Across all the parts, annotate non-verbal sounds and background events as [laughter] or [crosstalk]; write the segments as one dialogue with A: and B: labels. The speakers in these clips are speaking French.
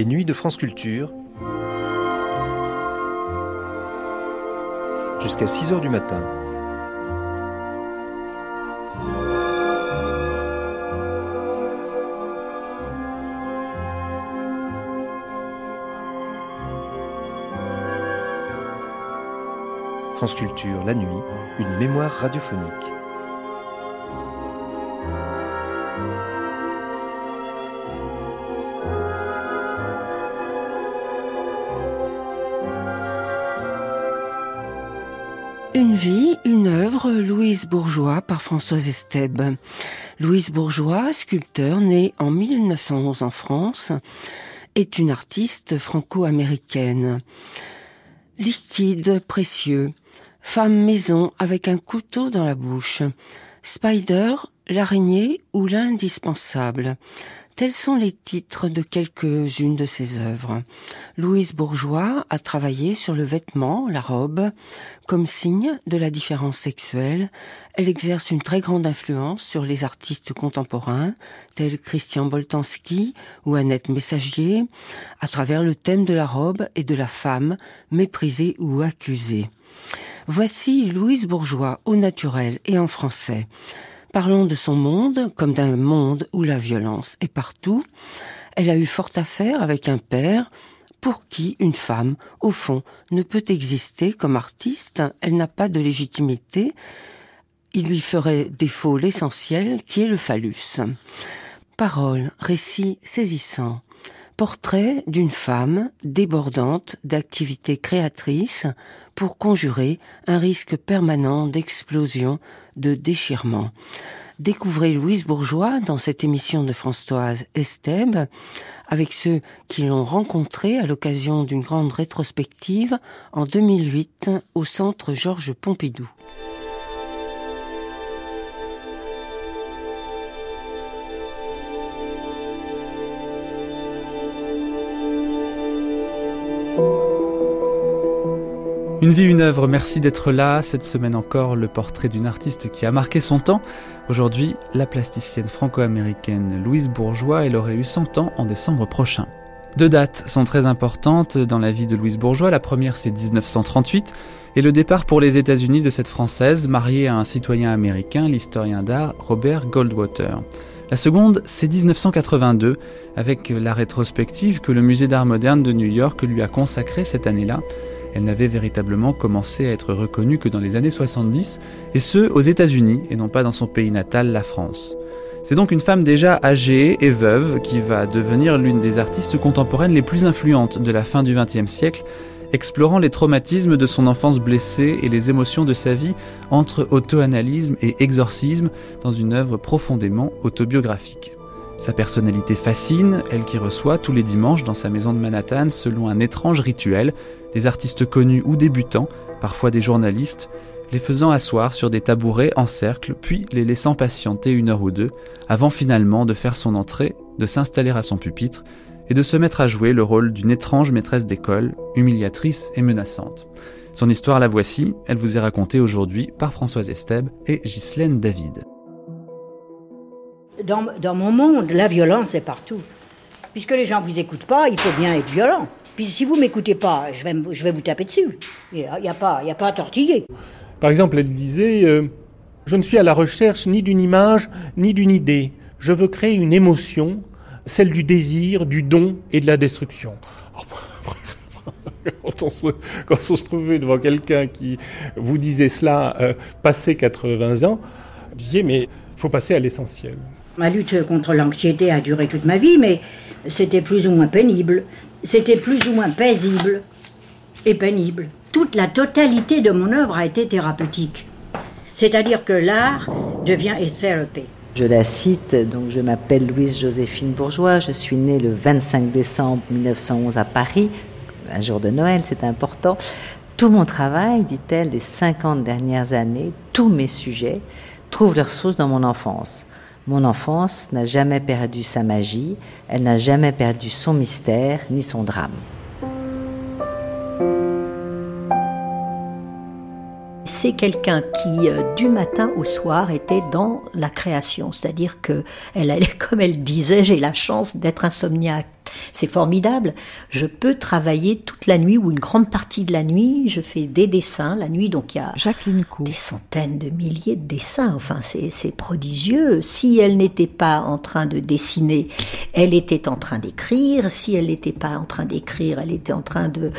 A: Les nuits de France Culture. Jusqu'à 6 heures du matin. France Culture, la nuit, une mémoire radiophonique.
B: Louise Bourgeois par Françoise Estèbe. Louise Bourgeois, sculpteur, née en 1911 en France, est une artiste franco-américaine. Liquide, précieux, femme maison avec un couteau dans la bouche, spider, l'araignée ou l'indispensable. Tels sont les titres de quelques-unes de ses œuvres. Louise Bourgeois a travaillé sur le vêtement, la robe, comme signe de la différence sexuelle. Elle exerce une très grande influence sur les artistes contemporains, tels Christian Boltanski ou Annette Messagier, à travers le thème de la robe et de la femme, méprisée ou accusée. Voici Louise Bourgeois au naturel et en français. Parlons de son monde comme d'un monde où la violence est partout. Elle a eu fort à faire avec un père pour qui une femme, au fond, ne peut exister comme artiste. Elle n'a pas de légitimité. Il lui ferait défaut l'essentiel qui est le phallus. Parole, récit saisissant. Portrait d'une femme débordante d'activités créatrices pour conjurer un risque permanent d'explosion de déchirement. Découvrez Louise Bourgeois dans cette émission de Françoise Estèbe avec ceux qui l'ont rencontrée à l'occasion d'une grande rétrospective en 2008 au centre Georges Pompidou.
C: Une vie, une œuvre, merci d'être là. Cette semaine encore, le portrait d'une artiste qui a marqué son temps. Aujourd'hui, la plasticienne franco-américaine Louise Bourgeois, elle aurait eu 100 ans en décembre prochain. Deux dates sont très importantes dans la vie de Louise Bourgeois. La première, c'est 1938 et le départ pour les États-Unis de cette Française, mariée à un citoyen américain, l'historien d'art Robert Goldwater. La seconde, c'est 1982, avec la rétrospective que le Musée d'art moderne de New York lui a consacrée cette année-là. Elle n'avait véritablement commencé à être reconnue que dans les années 70, et ce, aux États-Unis, et non pas dans son pays natal, la France. C'est donc une femme déjà âgée et veuve qui va devenir l'une des artistes contemporaines les plus influentes de la fin du XXe siècle, explorant les traumatismes de son enfance blessée et les émotions de sa vie entre auto-analysme et exorcisme dans une œuvre profondément autobiographique. Sa personnalité fascine, elle qui reçoit tous les dimanches dans sa maison de Manhattan selon un étrange rituel, des artistes connus ou débutants, parfois des journalistes, les faisant asseoir sur des tabourets en cercle, puis les laissant patienter une heure ou deux, avant finalement de faire son entrée, de s'installer à son pupitre et de se mettre à jouer le rôle d'une étrange maîtresse d'école, humiliatrice et menaçante. Son histoire la voici, elle vous est racontée aujourd'hui par Françoise Estèbe et Ghislaine David
D: dans, mon monde, la violence est partout. Puisque les gens ne vous écoutent pas, il faut bien être violent. Puis si vous m'écoutez pas, je vais, je vais vous taper dessus. Il n'y a, pas, a pas à tortiller.
E: Par exemple, elle disait euh, Je ne suis à la recherche ni d'une image, ni d'une idée. Je veux créer une émotion, celle du désir, du don et de la destruction. [laughs] quand, on se, quand on se trouvait devant quelqu'un qui vous disait cela, euh, passé 80 ans, je disais Mais il faut passer à l'essentiel.
D: Ma lutte contre l'anxiété a duré toute ma vie, mais c'était plus ou moins pénible. C'était plus ou moins paisible et pénible. Toute la totalité de mon œuvre a été thérapeutique. C'est-à-dire que l'art devient a therapy.
F: Je la cite, donc je m'appelle Louise Joséphine Bourgeois, je suis née le 25 décembre 1911 à Paris, un jour de Noël, c'est important. Tout mon travail, dit-elle, des 50 dernières années, tous mes sujets, trouvent leur source dans mon enfance. Mon enfance n'a jamais perdu sa magie, elle n'a jamais perdu son mystère ni son drame.
G: c'est quelqu'un qui, euh, du matin au soir, était dans la création. C'est-à-dire que, elle, [laughs] comme elle disait, j'ai la chance d'être insomniaque. C'est formidable. Je peux travailler toute la nuit ou une grande partie de la nuit. Je fais des dessins la nuit, donc il y a
H: Jacqueline
G: des centaines de milliers de dessins. Enfin, c'est prodigieux. Si elle n'était pas en train de dessiner, elle était en train d'écrire. Si elle n'était pas en train d'écrire, elle était en train de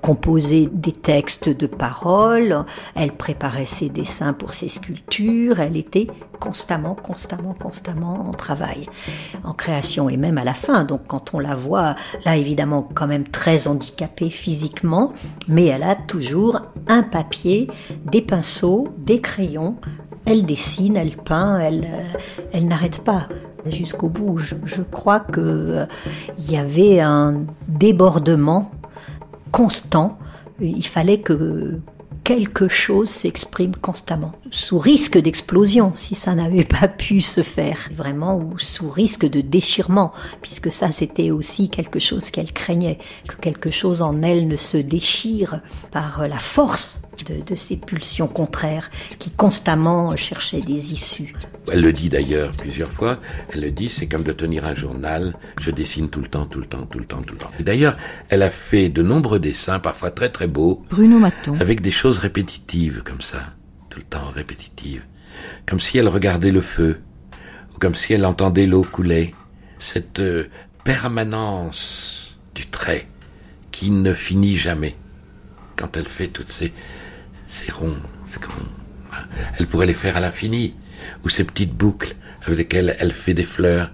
G: composer des textes de paroles. Elle préparait ses dessins pour ses sculptures. Elle était constamment, constamment, constamment en travail, en création et même à la fin. Donc quand on la voit, là évidemment quand même très handicapée physiquement, mais elle a toujours un papier, des pinceaux, des crayons. Elle dessine, elle peint, elle, euh, elle n'arrête pas jusqu'au bout. Je, crois que euh, y avait un débordement constant. Il fallait que quelque chose s'exprime constamment, sous risque d'explosion si ça n'avait pas pu se faire, vraiment, ou sous risque de déchirement, puisque ça c'était aussi quelque chose qu'elle craignait, que quelque chose en elle ne se déchire par la force de, de ces pulsions contraires qui constamment cherchaient des issues.
I: Elle le dit d'ailleurs plusieurs fois. Elle le dit, c'est comme de tenir un journal. Je dessine tout le temps, tout le temps, tout le temps, tout le temps. Et d'ailleurs, elle a fait de nombreux dessins, parfois très très beaux.
H: Bruno Maton.
I: Avec des choses répétitives comme ça. Tout le temps répétitives. Comme si elle regardait le feu. Ou comme si elle entendait l'eau couler. Cette euh, permanence du trait qui ne finit jamais. Quand elle fait toutes ces, ces ronds, ronds. Elle pourrait les faire à l'infini ou ces petites boucles avec lesquelles elle fait des fleurs,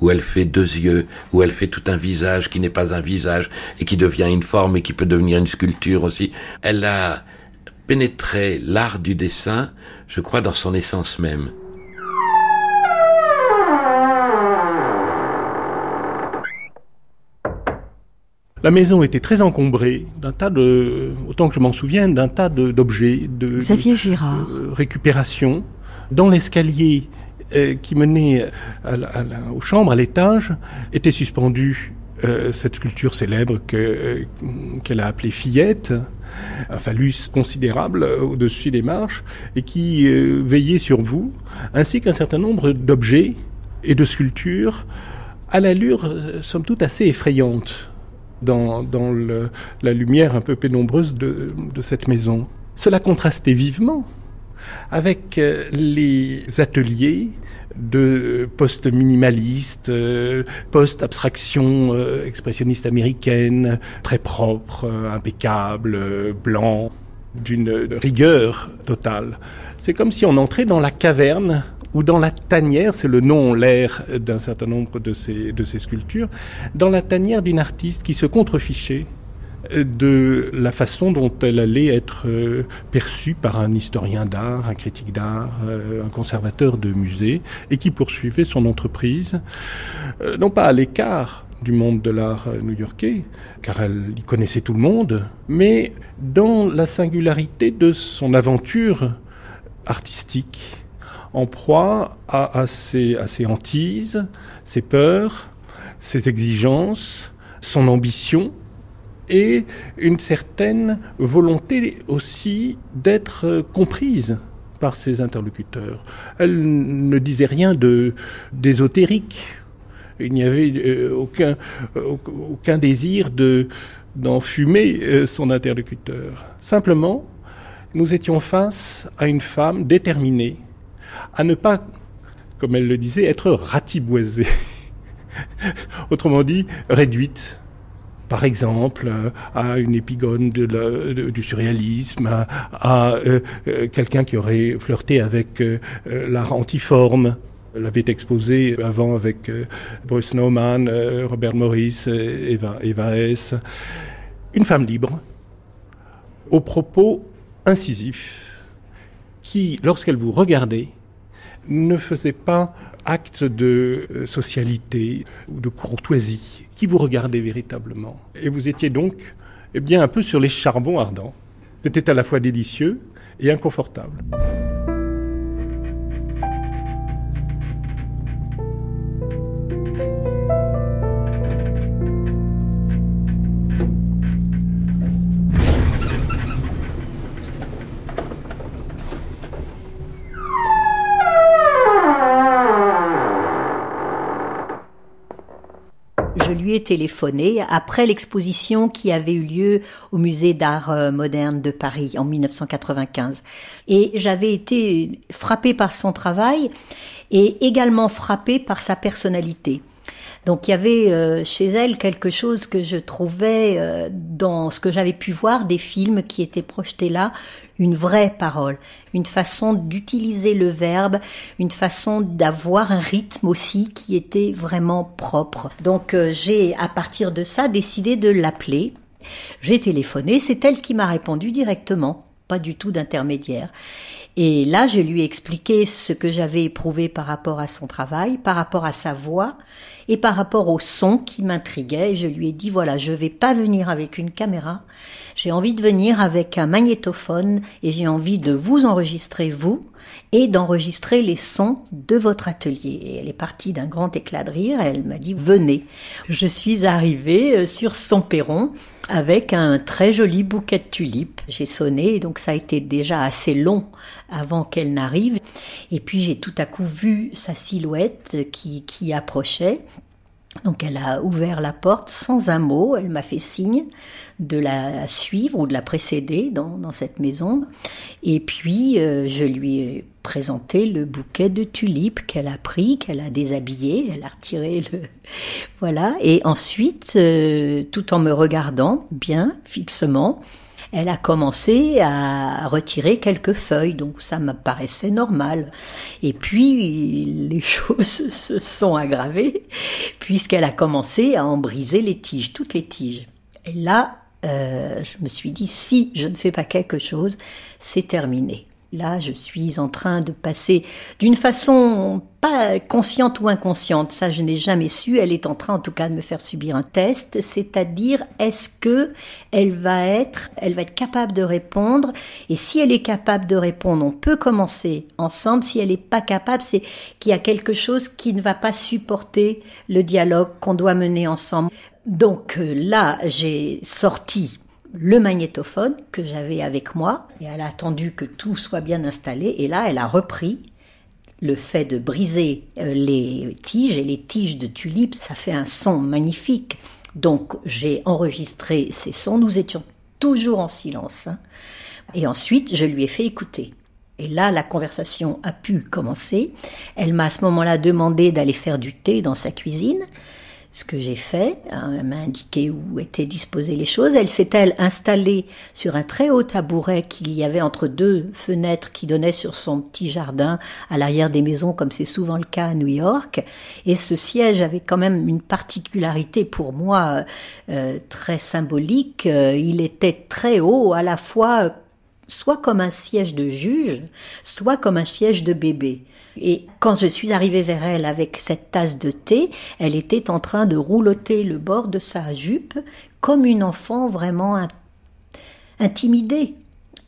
I: où elle fait deux yeux, où elle fait tout un visage qui n'est pas un visage et qui devient une forme et qui peut devenir une sculpture aussi. Elle a pénétré l'art du dessin, je crois, dans son essence même.
E: La maison était très encombrée d'un tas de, autant que je m'en souviens, d'un tas d'objets, de,
H: Xavier Girard.
E: récupération. Dans l'escalier euh, qui menait aux chambres, à l'étage, était suspendue euh, cette sculpture célèbre euh, qu'elle a appelée Fillette, un phallus considérable au-dessus des marches, et qui veillait sur vous, ainsi qu'un certain nombre d'objets et de sculptures à l'allure, somme toute, assez effrayante dans, la lumière un peu pénombreuse de cette maison. Cela contrastait vivement avec euh, les ateliers de post-minimaliste, euh, post-abstraction euh, expressionniste américaine, très propre, impeccable, blanc, d'une rigueur totale. C'est comme si on entrait dans la caverne ou dans la tanière, c'est le nom, l'air d'un certain nombre de de ces sculptures, dans la tanière d'une artiste qui se contrefichait de la façon dont elle allait être euh, perçue par un historien d'art, un critique d'art, euh, un conservateur de musée, et qui poursuivait son entreprise, euh, non pas à l'écart du monde de l'art new-yorkais, car elle y connaissait tout le monde, mais dans la singularité de son aventure artistique, en proie à, ses, à ses hantises, ses peurs, ses exigences, son ambition, et une certaine volonté aussi d'être comprise par ses interlocuteurs. Elle ne disait rien d'ésotérique. Il n'y avait euh, aucun, aucun désir de d'enfumer euh, son interlocuteur. Simplement, nous étions face à une femme déterminée à ne pas, comme elle le disait, être ratiboisée. [laughs] Autrement dit, réduite par exemple, euh, à une épigone du surréalisme, à, euh, euh, quelqu'un qui aurait flirté avec l'art antiforme. L'avait exposé avant avec Bruce Nauman, Robert Morris, Eva, Eva. Une femme libre, aux propos incisifs, qui, lorsqu'elle vous regardait, ne faisait pas acte de euh, socialité ou de courtoisie qui vous regardait véritablement. Et vous étiez donc eh bien, un peu sur les charbons ardents. C'était à la fois délicieux et inconfortable.
G: Téléphoné après l'exposition qui avait eu lieu au musée d'art euh, moderne de Paris en 1995. Et j'avais été frappée par son travail et également frappée par sa personnalité. Donc il y avait euh, chez elle quelque chose que je trouvais euh, dans ce que j'avais pu voir des films qui étaient projetés là, une vraie parole, une façon d'utiliser le verbe, une façon d'avoir un rythme aussi qui était vraiment propre. Donc euh, j'ai à partir de ça décidé de l'appeler. J'ai téléphoné, c'est elle qui m'a répondu directement, pas du tout d'intermédiaire. Et là, je lui ai expliqué ce que j'avais éprouvé par rapport à son travail, par rapport à sa voix et par rapport au son qui m'intriguait. je lui ai dit, voilà, je vais pas venir avec une caméra. J'ai envie de venir avec un magnétophone et j'ai envie de vous enregistrer vous et d'enregistrer les sons de votre atelier. Et elle est partie d'un grand éclat de rire. Elle m'a dit, venez. Je suis arrivée euh, sur son perron avec un très joli bouquet de tulipes. J'ai sonné, donc ça a été déjà assez long avant qu'elle n'arrive. Et puis j'ai tout à coup vu sa silhouette qui, qui approchait. Donc elle a ouvert la porte sans un mot, elle m'a fait signe de la suivre ou de la précéder dans, dans cette maison. Et puis euh, je lui ai présenté le bouquet de tulipes qu'elle a pris, qu'elle a déshabillé, elle a retiré le... [laughs] Voilà. Et ensuite, euh, tout en me regardant bien, fixement, elle a commencé à retirer quelques feuilles, donc ça me paraissait normal. Et puis les [laughs] choses se sont aggravées puisqu'elle a commencé à en briser les tiges, toutes les tiges. Et là, euh, je me suis dit, si je ne fais pas quelque chose, c'est terminé. Là, je suis en train de passer d'une façon pas consciente ou inconsciente, ça je n'ai jamais su. Elle est en train, en tout cas, de me faire subir un test, c'est-à-dire est-ce que elle va être, elle va être capable de répondre? Et si elle est capable de répondre, on peut commencer ensemble. Si elle n'est pas capable, c'est qu'il y a quelque chose qui ne va pas supporter le dialogue qu'on doit mener ensemble. Donc euh, là, j'ai sorti le magnétophone que j'avais avec moi et elle a attendu que tout soit bien installé et là elle a repris le fait de briser euh, les tiges et les tiges de tulipes, ça fait un son magnifique. Donc j'ai enregistré ces sons, nous étions toujours en silence. Hein. Et ensuite, je lui ai fait écouter. Et là, la conversation a pu commencer. Elle m'a à ce moment-là demandé d'aller faire du thé dans sa cuisine ce que j'ai fait. Hein, elle m'a indiqué où étaient disposées les choses. Elle s'est-elle installée sur un très haut tabouret qu'il y avait entre deux fenêtres qui donnaient sur son petit jardin à l'arrière des maisons, comme c'est souvent le cas à New York. Et ce siège avait quand même une particularité pour moi euh, très symbolique. Euh, il était très haut, à la fois soit comme un siège de juge, soit comme un siège de bébé. Et quand je suis arrivée vers elle avec cette tasse de thé, elle était en train de roulotter le bord de sa jupe comme une enfant vraiment intimidée.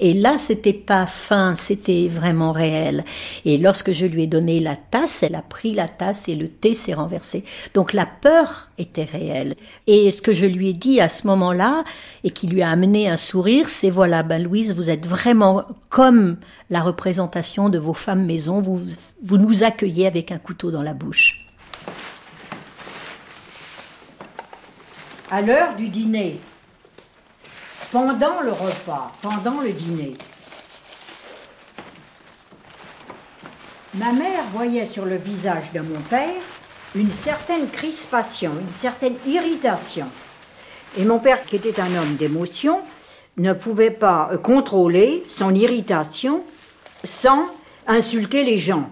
G: Et là, c'était pas fin, c'était vraiment réel. Et lorsque je lui ai donné la tasse, elle a pris la tasse et le thé s'est renversé. Donc la peur était réelle. Et ce que je lui ai dit à ce moment-là, et qui lui a amené un sourire, c'est voilà, ben Louise, vous êtes vraiment comme la représentation de vos femmes maison, vous, vous nous accueillez avec un couteau dans la bouche.
D: À l'heure du dîner, pendant le repas, pendant le dîner. Ma mère voyait sur le visage de mon père une certaine crispation, une certaine irritation. Et mon père, qui était un homme d'émotion, ne pouvait pas contrôler son irritation sans insulter les gens.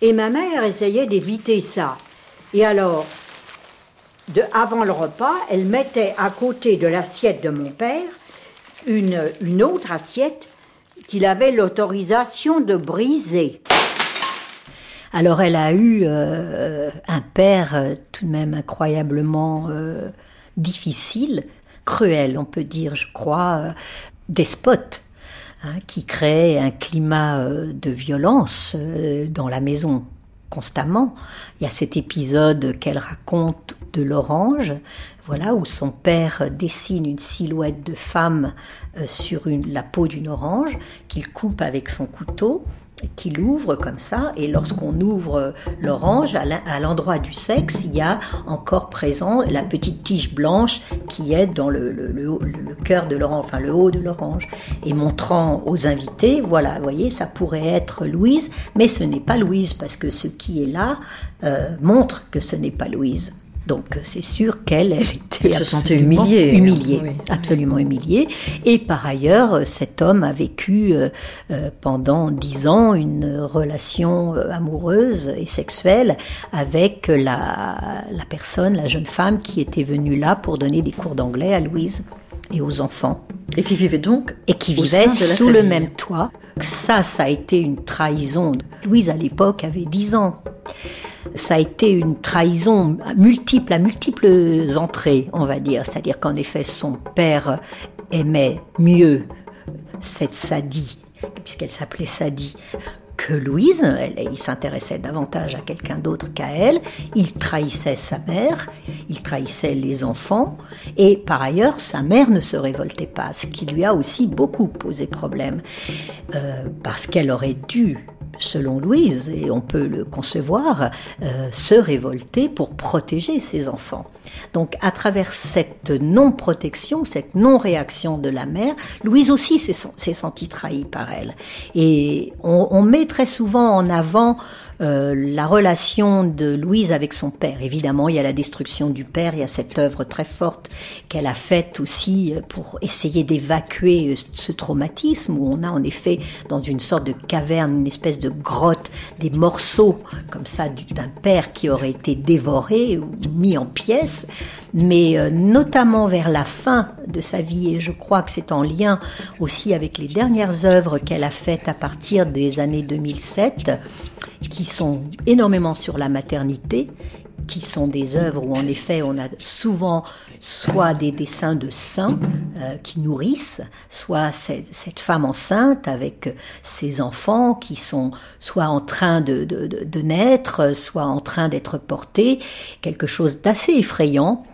D: Et ma mère essayait d'éviter ça. Et alors, avant le repas, elle mettait à côté de l'assiette de mon père une, une autre assiette qu'il avait l'autorisation de briser.
G: Alors elle a eu euh, un père euh, tout de même incroyablement euh, difficile, cruel, on peut dire, je crois, despote, hein, qui créait un climat de violence dans la maison constamment. Il y a cet épisode qu'elle raconte de l'orange, voilà, où son père dessine une silhouette de femme euh, sur la peau d'une orange qu'il coupe avec son couteau. Qu'il ouvre comme ça, et lorsqu'on ouvre l'orange, à l'endroit du sexe, il y a encore présent la petite tige blanche qui est dans le, cœur de l'orange, enfin le haut de l'orange, et montrant aux invités, voilà, vous voyez, ça pourrait être Louise, mais ce n'est pas Louise, parce que ce qui est là euh, montre que ce n'est pas Louise. Donc c'est sûr qu'elle, elle était
B: se sentait humiliée,
G: humiliée, absolument humiliée. Et par ailleurs, cet homme a vécu euh, euh, pendant dix ans une relation euh, amoureuse et sexuelle avec la, la personne, la jeune femme qui était venue là pour donner des cours d'anglais à Louise et aux enfants.
B: Et qui vivait donc
G: et qui vivait sous le même toit. Ça, ça a été une trahison. Louise à l'époque avait dix ans ça a été une trahison multiple, à multiples entrées, on va dire. C'est-à-dire qu'en effet, son père aimait mieux cette Sadie, puisqu'elle s'appelait Sadie, que Louise. il s'intéressait davantage à quelqu'un d'autre qu'à elle. Il trahissait sa mère, il trahissait les enfants, et par ailleurs, sa mère ne se révoltait pas, ce qui lui a aussi beaucoup posé problème, euh, parce qu'elle aurait dû selon Louise, et on peut le concevoir, euh, se révolter pour protéger ses enfants. Donc à travers cette non-protection, cette non-réaction de la mère, Louise aussi s'est sentie trahie par elle. Et on, on met très souvent en avant euh, la relation de Louise avec son père. Évidemment, il y a la destruction du père, il y a cette œuvre très forte qu'elle a faite aussi euh, pour essayer d'évacuer euh, ce traumatisme, où on a en effet dans une sorte de caverne, une espèce de grotte, des morceaux comme ça d'un père qui aurait été dévoré ou mis en pièces mais notamment vers la fin de sa vie, et je crois que c'est en lien aussi avec les dernières œuvres qu'elle a faites à partir des années 2007, qui sont énormément sur la maternité, qui sont des œuvres où en effet on a souvent soit des dessins de saints euh, qui nourrissent, soit cette, femme enceinte avec ses enfants qui sont soit en train de, naître, soit en train d'être portés, quelque chose d'assez effrayant.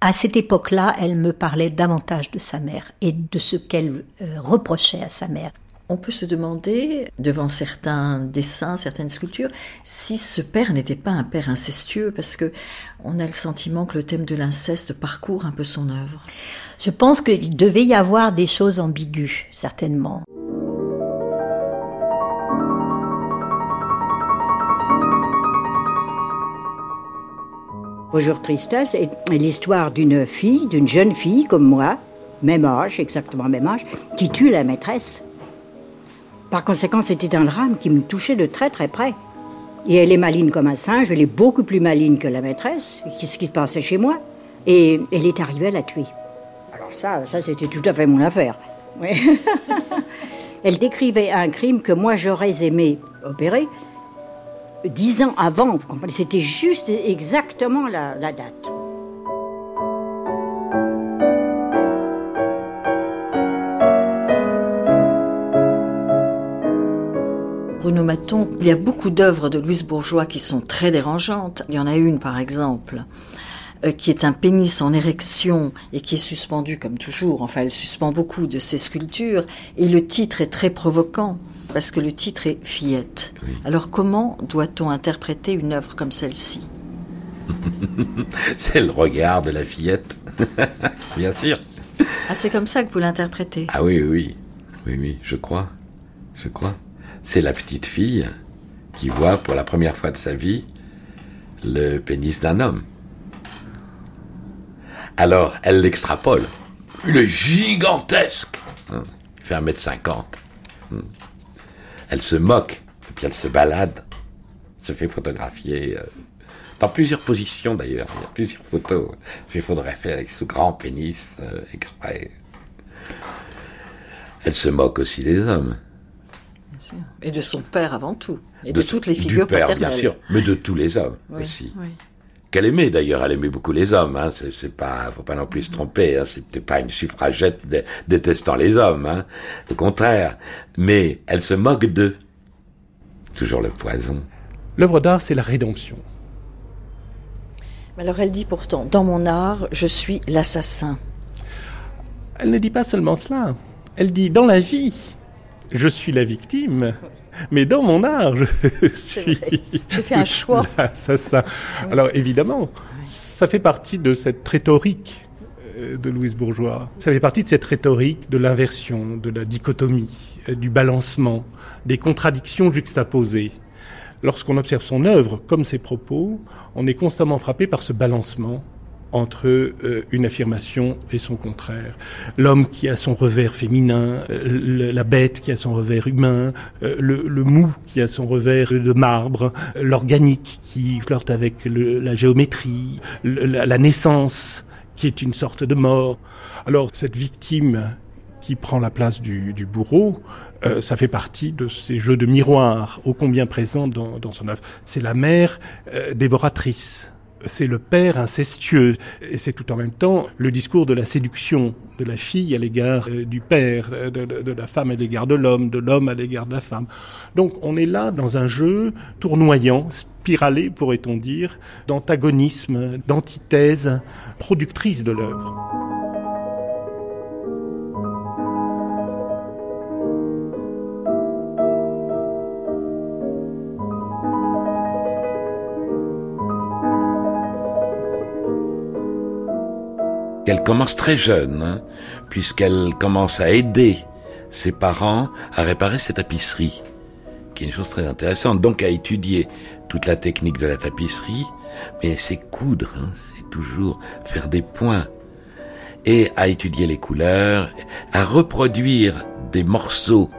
G: À cette époque-là, elle me parlait davantage de sa mère et de ce qu'elle euh, reprochait à sa mère.
B: On peut se demander, devant certains dessins, certaines sculptures, si ce père n'était pas un père incestueux, parce que on a le sentiment que le thème de l'inceste parcourt un peu son œuvre.
G: Je pense qu'il devait y avoir des choses ambiguës, certainement.
D: Bonjour Tristesse est l'histoire d'une fille, d'une jeune fille comme moi, même âge, exactement même âge, qui tue la maîtresse par conséquent, c'était un drame qui me touchait de très très près. Et elle est maline comme un singe, elle est beaucoup plus maline que la maîtresse, qu'est-ce qui se passait chez moi? Et elle est arrivée à la tuer. Alors ça, ça c'était tout à fait mon affaire. [laughs] elle décrivait un crime que moi j'aurais aimé opérer dix ans avant, vous comprenez, c'était juste exactement la date.
B: Bruno Maton, il y a beaucoup d'œuvres de Louise Bourgeois qui sont très dérangeantes. Il y en a une, par exemple, euh, qui est un pénis en érection et qui est suspendu comme toujours. Enfin, elle suspend beaucoup de ses sculptures. Et le titre est très provoquant parce que le titre est Fillette. Alors comment doit-on interpréter une œuvre comme celle-ci? [laughs]
I: C'est le regard de la fillette, [laughs] bien sûr.
B: Ah, c'est comme ça que vous l'interprétez?
I: Ah oui, oui, oui, oui, je crois, je crois c'est la petite fille qui voit pour la première fois de sa vie le pénis d'un homme. Alors, elle l'extrapole. Il est gigantesque. Hein. Il fait 1m50. Hein. Elle se moque, et puis elle se balade, se fait photographier, euh, dans plusieurs positions d'ailleurs. Il y a plusieurs photos. Elle fait photographier avec ce grand pénis euh, exprès. Elle se moque aussi des hommes.
B: Et de son père avant tout. Et de, toutes les figures
I: du père,
B: paternelles.
I: bien sûr, mais de tous les hommes aussi. Qu'elle aimait d'ailleurs, elle aimait beaucoup les hommes. Hein. C'est, pas, faut pas non plus se tromper. Hein. C'était pas une suffragette détestant les hommes. Hein. Au contraire, mais elle se moque d'eux. Toujours le poison.
E: L'œuvre d'art, c'est la rédemption.
B: Alors elle dit pourtant, dans mon art, je suis l'assassin.
E: Elle ne dit pas seulement cela. Elle dit, dans la vie, je suis la victime. Mais dans mon art, je suis.
H: J'ai fait un [laughs] choix.
E: ça, ça. Alors évidemment, ça fait partie de cette rhétorique euh, de Louise Bourgeois. Ça fait partie de cette rhétorique de l'inversion, de la dichotomie, euh, du balancement, des contradictions juxtaposées. Lorsqu'on observe son œuvre comme ses propos, on est constamment frappé par ce balancement entre euh, une affirmation et son contraire. L'homme qui a son revers féminin, euh, la bête qui a son revers humain, euh, le, mou qui a son revers de marbre, l'organique qui flirte avec la géométrie, la, naissance qui est une sorte de mort. Alors cette victime qui prend la place du, bourreau, ça fait partie de ces jeux de miroir ô combien présents dans, son œuvre. C'est la mère dévoratrice c'est le père incestueux. Et c'est tout en même temps le discours de la séduction de la fille à l'égard euh, du père, euh, de, la femme à l'égard de l'homme, de l'homme à l'égard de la femme. Donc on est là dans un jeu tournoyant, spiralé pourrait-on dire, d'antagonisme, d'antithèse, productrice de l'œuvre.
I: Elle commence très jeune, hein, puisqu'elle commence à aider ses parents à réparer ses tapisseries, qui est une chose très intéressante. Donc à étudier toute la technique de la tapisserie, mais c'est coudre, hein, c'est toujours faire des points, et à étudier les couleurs, à reproduire des morceaux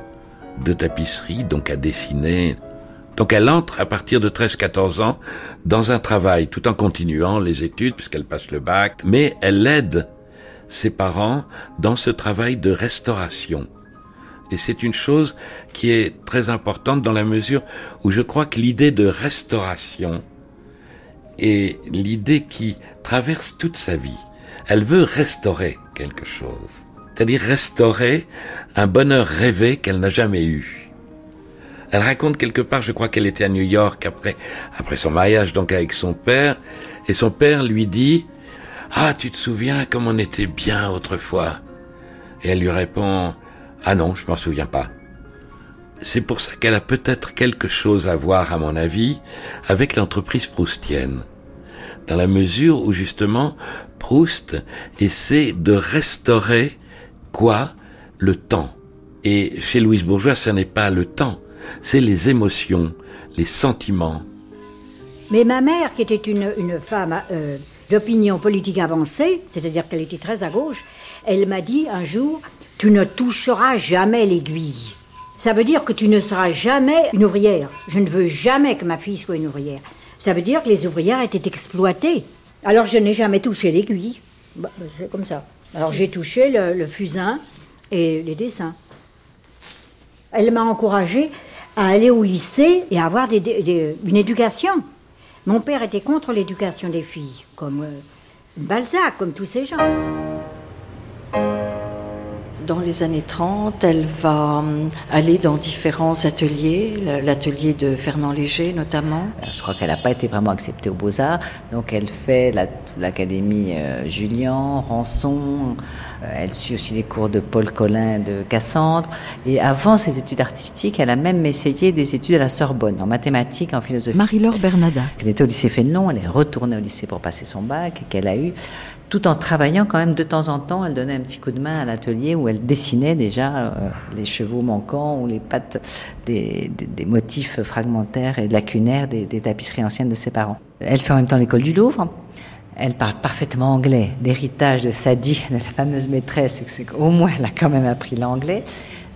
I: de tapisserie, donc à dessiner. Donc elle entre à partir de 13-14 ans dans un travail tout en continuant les études puisqu'elle passe le bac, mais elle aide ses parents dans ce travail de restauration. Et c'est une chose qui est très importante dans la mesure où je crois que l'idée de restauration est l'idée qui traverse toute sa vie. Elle veut restaurer quelque chose, c'est-à-dire restaurer un bonheur rêvé qu'elle n'a jamais eu. Elle raconte quelque part, je crois qu'elle était à New York après, après son mariage donc avec son père, et son père lui dit, Ah, tu te souviens comme on était bien autrefois? Et elle lui répond, Ah non, je m'en souviens pas. C'est pour ça qu'elle a peut-être quelque chose à voir, à mon avis, avec l'entreprise proustienne. Dans la mesure où justement, Proust essaie de restaurer quoi? Le temps. Et chez Louise Bourgeois, ce n'est pas le temps, c'est les émotions, les sentiments.
D: Mais ma mère, qui était une, femme euh, d'opinion politique avancée, c'est-à-dire qu'elle était très à gauche, elle m'a dit un jour, tu ne toucheras jamais l'aiguille. Ça veut dire que tu ne seras jamais une ouvrière. Je ne veux jamais que ma fille soit une ouvrière. Ça veut dire que les ouvrières étaient exploitées. Alors je n'ai jamais touché l'aiguille. Bah, c'est comme ça. Alors j'ai touché le, le fusain et les dessins. Elle m'a encouragée à aller au lycée et à avoir une éducation. Mon père était contre l'éducation des filles, comme euh, Balzac, comme tous ces gens.
H: Dans les années 30, elle va hum, aller dans différents ateliers, l'atelier de Fernand Léger notamment.
F: Euh, je crois qu'elle n'a pas été vraiment acceptée aux Beaux-Arts, donc elle fait l'Académie euh, Julian, Rançon, euh, elle suit aussi les cours de Paul Collin de Cassandre, et avant ses études artistiques, elle a même essayé des études à la Sorbonne, en mathématiques, en philosophie.
H: Marie-Laure Bernada.
F: Elle était au lycée Fénelon, elle est retournée au lycée pour passer son bac, qu'elle a eu tout en travaillant quand même de temps en temps. Elle donnait un petit coup de main à l'atelier où elle dessinait déjà euh, les chevaux manquants ou les pattes des, motifs fragmentaires et lacunaires des, tapisseries anciennes de ses parents. Elle fait en même temps l'école du Louvre. Elle parle parfaitement anglais. L'héritage de Sadie, [laughs] de la fameuse maîtresse, c'est moins elle a quand même appris l'anglais.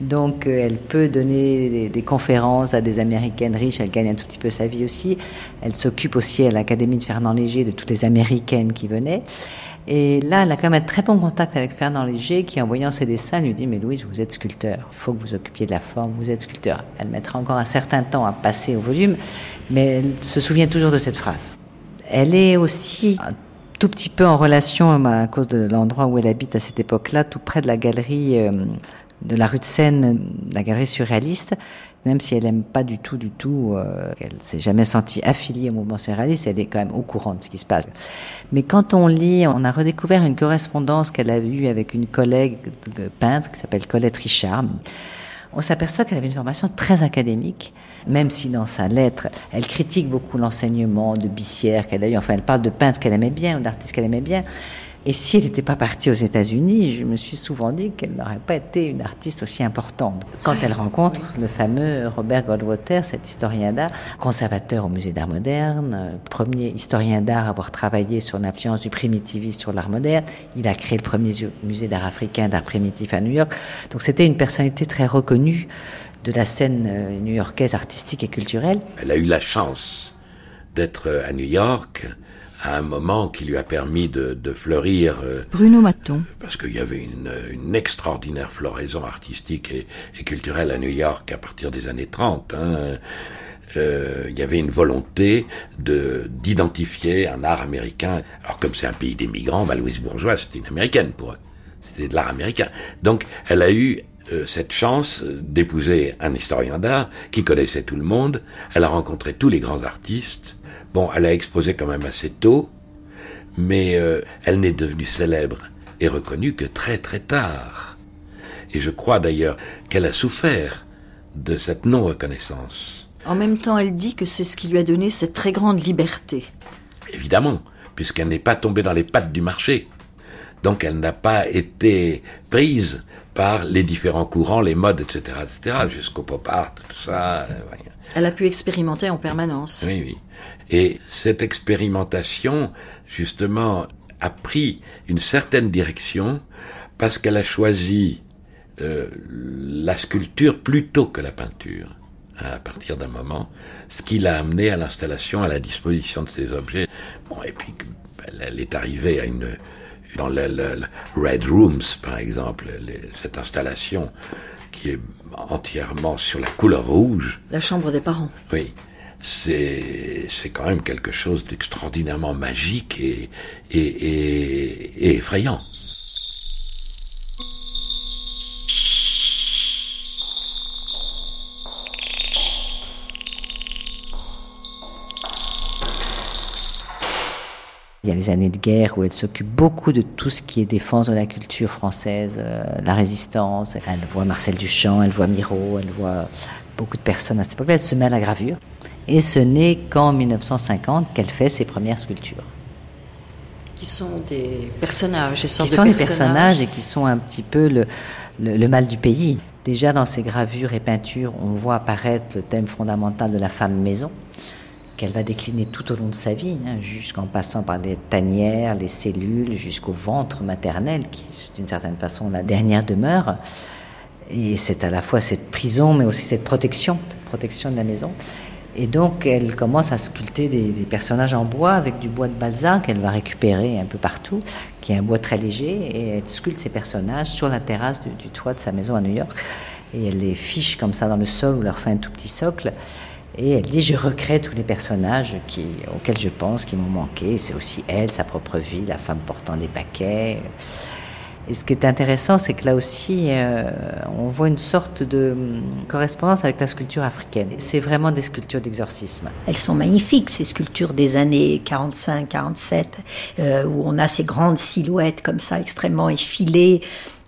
F: Donc euh, elle peut donner des, conférences à des Américaines riches, elle gagne un tout petit peu sa vie aussi. Elle s'occupe aussi à l'Académie de Fernand Léger de toutes les Américaines qui venaient. Et là, elle a quand même un très bon contact avec Fernand Léger qui, en voyant ses dessins, lui dit Mais Louise, vous êtes sculpteur, il faut que vous occupiez de la forme, vous êtes sculpteur. Elle mettra encore un certain temps à passer au volume, mais elle se souvient toujours de cette phrase. Elle est aussi un tout petit peu en relation, à cause de l'endroit où elle habite à cette époque-là, tout près de la galerie euh, de la rue de Seine, la galerie surréaliste, même si elle n'aime pas du tout, du tout, euh, qu'elle s'est jamais sentie affiliée au mouvement surréaliste, elle est quand même au courant de ce qui se passe. Mais quand on lit, on a redécouvert une correspondance qu'elle a eue avec une collègue peintre qui s'appelle Colette Richard. on s'aperçoit qu'elle avait une formation très académique, même si dans sa lettre, elle critique beaucoup l'enseignement de Bissière qu'elle a eu. Enfin, elle parle de peintres qu'elle aimait bien ou d'artistes qu'elle aimait bien. Et si elle n'était pas partie aux États-Unis, je me suis souvent dit qu'elle n'aurait pas été une artiste aussi importante. Quand elle rencontre le fameux Robert Goldwater, cet historien d'art, conservateur au musée d'art moderne, premier historien d'art à avoir travaillé sur l'influence du primitivisme sur l'art moderne, il a créé le premier musée d'art africain d'art primitif à New York. Donc c'était une personnalité très reconnue de la scène euh, new-yorkaise artistique et culturelle.
I: Elle a eu la chance d'être à New York à un moment qui lui a permis de, de fleurir. Euh,
J: Bruno Maton.
I: Parce qu'il y avait une, une, extraordinaire floraison artistique et, et, culturelle à New York à partir des années 30. Hein. Euh, il y avait une volonté de d'identifier un art américain. Alors comme c'est un pays des migrants, bah, Louise Bourgeois, c'était une américaine pour eux. C'était de l'art américain. Donc elle a eu euh, cette chance d'épouser un historien d'art qui connaissait tout le monde. Elle a rencontré tous les grands artistes. Bon, elle a exposé quand même assez tôt, mais euh, elle n'est devenue célèbre et reconnue que très très tard. Et je crois d'ailleurs qu'elle a souffert de cette non-reconnaissance.
H: En même temps, elle dit que c'est ce qui lui a donné cette très grande liberté.
I: Évidemment, puisqu'elle n'est pas tombée dans les pattes du marché. Donc elle n'a pas été prise par les différents courants, les modes, etc., etc., jusqu'au pop art, tout ça. Euh,
H: elle a pu expérimenter en permanence.
I: Oui, oui. Et cette expérimentation, justement, a pris une certaine direction parce qu'elle a choisi euh, la sculpture plutôt que la peinture hein, à partir d'un moment, ce qui l'a amené à l'installation, à la disposition de ces objets. Bon, et puis elle, est arrivée à une dans le, Red Rooms, par exemple, cette installation qui est entièrement sur la couleur rouge.
H: La chambre des parents.
I: Oui c'est quand même quelque chose d'extraordinairement magique et, et effrayant.
F: Il y a les années de guerre où elle s'occupe beaucoup de tout ce qui est défense de la culture française, euh, la résistance. Elle voit Marcel Duchamp, elle voit Miro, elle voit beaucoup de personnes à cette époque-là. Elle se met à la gravure. Et ce n'est qu'en 1950 qu'elle fait ses premières sculptures.
H: Qui sont des personnages,
F: qui sont des personnages et qui sont un petit peu le, le, mal du pays. Déjà dans ses gravures et peintures, on voit apparaître le thème fondamental de la femme maison, qu'elle va décliner tout au long de sa vie, hein, jusqu'en passant par les tanières, les cellules, jusqu'au ventre maternel, qui d'une certaine façon la dernière demeure. Et c'est à la fois cette prison, mais aussi cette protection, cette protection de la maison. Et donc, elle commence à sculpter des, personnages en bois avec du bois de balzac qu'elle va récupérer un peu partout, qui est un bois très léger, et elle sculpte ces personnages sur la terrasse du, toit de sa maison à New York. Et elle les fiche comme ça dans le sol, ou leur fait un tout petit socle. Et elle dit Je recrée tous les personnages qui, auxquels je pense, qui m'ont manqué. C'est aussi elle, sa propre vie, la femme portant des paquets. Et ce qui est intéressant, c'est que là aussi, euh, on voit une sorte de hum, correspondance avec la sculpture africaine. C'est vraiment des sculptures d'exorcisme.
G: Elles sont magnifiques, ces sculptures des années 45-47, euh, où on a ces grandes silhouettes comme ça, extrêmement effilées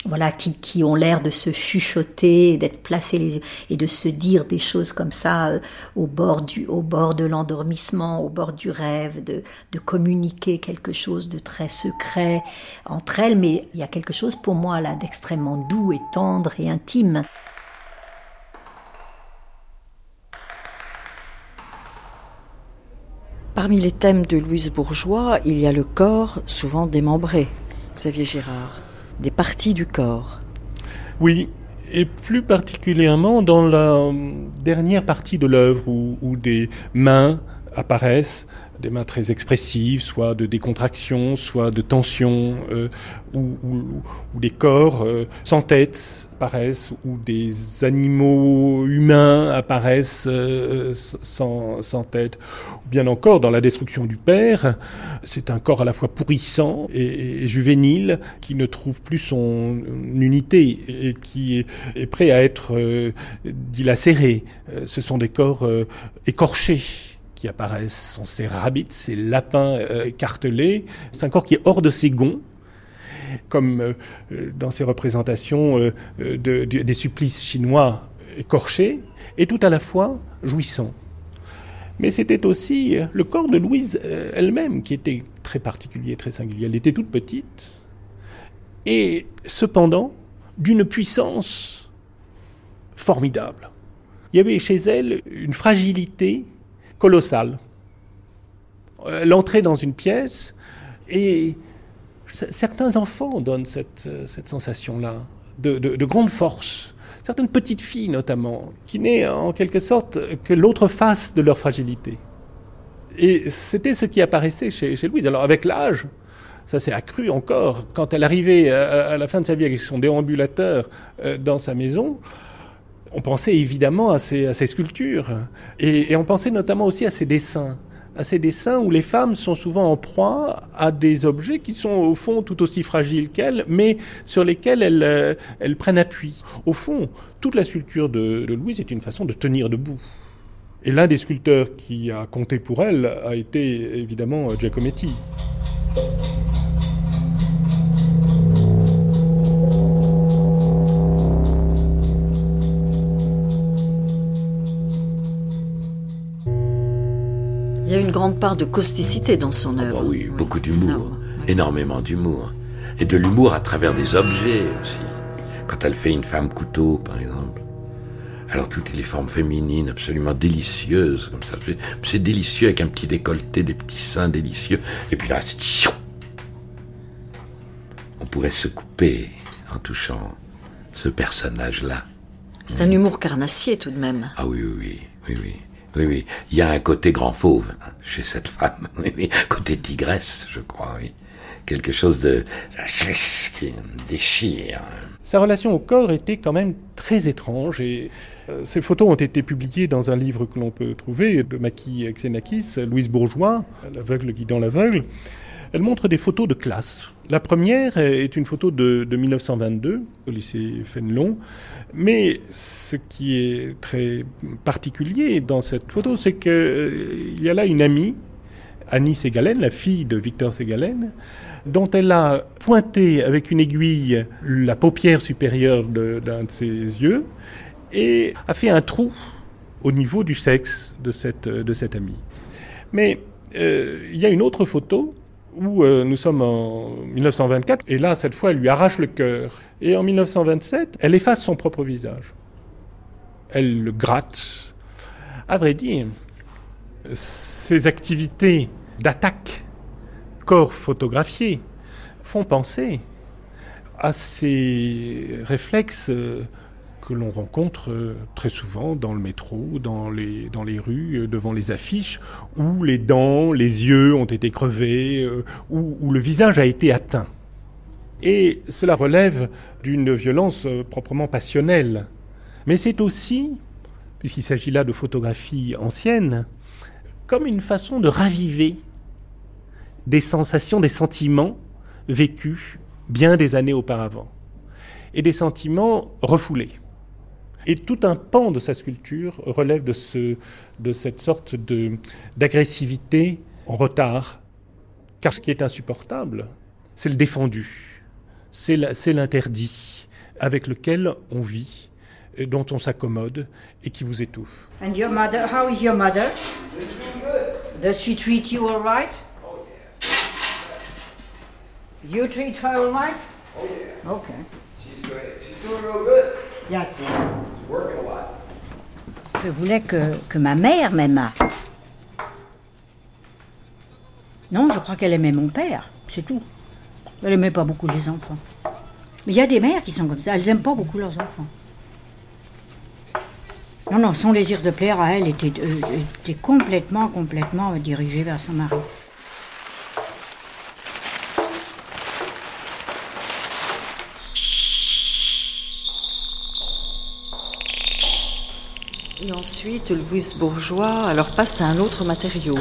G: voilà, qui, ont l'air de se chuchoter, d'être placés les yeux et de se dire des choses comme ça euh, au bord du, au bord de l'endormissement, au bord du rêve, de, de communiquer quelque chose de très secret entre elles. Mais il y a quelque chose pour moi là d'extrêmement doux et tendre et intime.
H: Parmi les thèmes de Louise Bourgeois, il y a le corps, souvent démembré. Xavier Girard des parties du corps.
E: Oui, et plus particulièrement dans la dernière partie de l'œuvre où, des mains apparaissent des mains très expressives, soit de décontraction, soit de tension, euh, ou, des corps euh, sans tête apparaissent, ou des animaux humains apparaissent euh, sans, tête. Ou bien encore, dans la destruction du père, c'est un corps à la fois pourrissant et, juvénile qui ne trouve plus son unité et qui est, est prêt à être dilacéré. Ce sont des corps écorchés qui apparaissent sont ces rabbits, ces lapins euh, cartelés. C'est un corps qui est hors de ses gonds, comme euh, dans ces représentations euh, de, des supplices chinois écorché et tout à la fois jouissant. Mais c'était aussi le corps de Louise euh, elle-même qui était très particulier, très singulier. Elle était toute petite et cependant d'une puissance formidable. Il y avait chez elle une fragilité colossale. Elle entrait dans une pièce et certains enfants donnent cette, cette sensation-là de, de, de, grande force. Certaines petites filles notamment, qui n'est en quelque sorte que l'autre face de leur fragilité. Et c'était ce qui apparaissait chez, chez Louise. Alors avec l'âge, ça s'est accru encore. Quand elle arrivait à, la fin de sa vie avec son déambulateur euh, dans sa maison, on pensait évidemment à ces, sculptures. Et, on pensait notamment aussi à ses dessins. À ces dessins où les femmes sont souvent en proie à des objets qui sont au fond tout aussi fragiles qu'elles, mais sur lesquels elles, euh, prennent appui. Au fond, toute la sculpture de Louise est une façon de tenir debout. Et l'un des sculpteurs qui a compté pour elle a été évidemment Giacometti.
H: Il y a une grande part de causticité dans son
I: ah
H: œuvre.
I: bah oui, beaucoup d'humour, énormément d'humour. Et de l'humour à travers des objets aussi. Quand elle fait une femme couteau, par exemple. Alors toutes les formes féminines absolument délicieuses, comme ça. C'est délicieux avec un petit décolleté, des petits seins délicieux. Et puis là, on pourrait se couper en touchant ce personnage-là.
H: C'est un humour carnassier tout de même.
I: Ah oui, oui, oui, oui, oui. Oui, oui. Il y a un côté grand fauve chez cette femme. [laughs] Oui, oui. Côté tigresse, je crois, oui. Quelque chose de. [laughs] qui déchire.
E: Sa relation au corps était quand même très étrange et euh, ces photos ont été publiées dans un livre que l'on peut trouver de Maki Xenakis, Louise Bourgeois, L'aveugle guidant l'aveugle. Elle montre des photos de classe. La première est une photo de, de 1922 au lycée Fénelon. Mais ce qui est très particulier dans cette photo, c'est qu'il euh, y a là une amie, Annie Ségalen, la fille de Victor Ségalen, dont elle a pointé avec une aiguille la paupière supérieure d'un de, ses yeux et a fait un trou au niveau du sexe de cette, de cette amie. Mais euh, il y a une autre photo où euh, nous sommes en 1924, et là, cette fois, elle lui arrache le cœur. Et en 1927, elle efface son propre visage. Elle le gratte. À vrai dire, ces activités d'attaque, corps photographié, font penser à ces réflexes euh, que l'on rencontre euh, très souvent dans le métro, dans les, dans les rues, euh, devant les affiches, où les dents, les yeux ont été crevés, euh, où, où le visage a été atteint. Et cela relève d'une violence proprement passionnelle. Mais c'est aussi, puisqu'il s'agit là de photographies anciennes, comme une façon de raviver des sensations, des sentiments vécus bien des années auparavant, et des sentiments refoulés. Et tout un pan de sa sculpture relève de, ce, de cette sorte d'agressivité en retard. Car ce qui est insupportable, c'est le défendu, c'est l'interdit avec lequel on vit, dont on s'accommode et qui vous étouffe.
D: And your mother, how is your mother? Does she treat you all right? Oh yeah. You treat her all right? Oh yeah. Okay. She's great. She's doing real good. Yes. Je voulais que, que ma mère m'aimât. Non, je crois qu'elle aimait mon père, c'est tout. Elle aimait pas beaucoup les enfants. Mais il y a des mères qui sont comme ça, elles aiment pas beaucoup leurs enfants. Non, non, son désir de plaire à elle était, euh, était complètement, complètement dirigé vers son mari.
H: Ensuite, Louise Bourgeois alors passe à un autre matériau.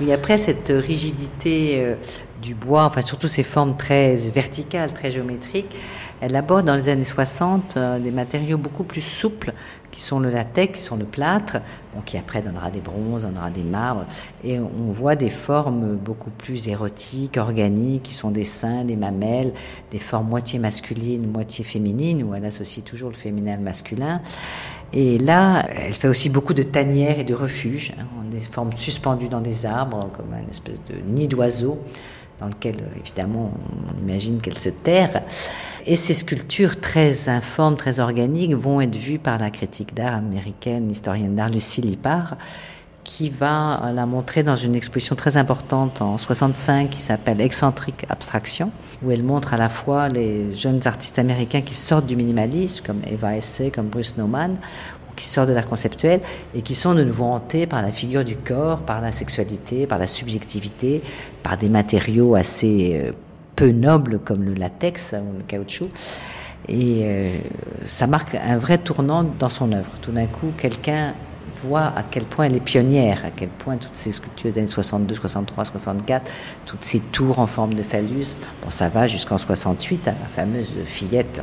F: Oui, après cette rigidité euh, du bois, enfin surtout ces formes très verticales, très géométriques, elle aborde dans les années 60 euh, des matériaux beaucoup plus souples qui sont le latex, qui sont le plâtre, qui après donnera des bronzes, donnera des marbres, et on voit des formes beaucoup plus érotiques, organiques, qui sont des seins, des mamelles, des formes moitié masculines, moitié féminines, où elle associe toujours le féminin et le masculin. Et là, elle fait aussi beaucoup de tanières et de refuges, hein, des formes suspendues dans des arbres, comme une espèce de nid d'oiseau, dans lequel, évidemment, on imagine qu'elle se terre. Et ces sculptures très informes, très organiques, vont être vues par la critique d'art américaine, historienne d'art Lucie Lippard, qui va la montrer dans une exposition très importante en 65 qui s'appelle Excentrique Abstraction, où elle montre à la fois les jeunes artistes américains qui sortent du minimalisme, comme Eva Essay, comme Bruce Nauman, qui sortent de l'art conceptuel et qui sont de nouveau hantés par la figure du corps, par la sexualité, par la subjectivité, par des matériaux assez euh, peu nobles comme le latex ou le caoutchouc. Et euh, ça marque un vrai tournant dans son œuvre. Tout d'un coup, quelqu'un à quel point elle est pionnière, à quel point toutes ces sculptures des années 62, 63, 64, toutes ces tours en forme de phallus, bon, ça va jusqu'en 68, à la fameuse fillette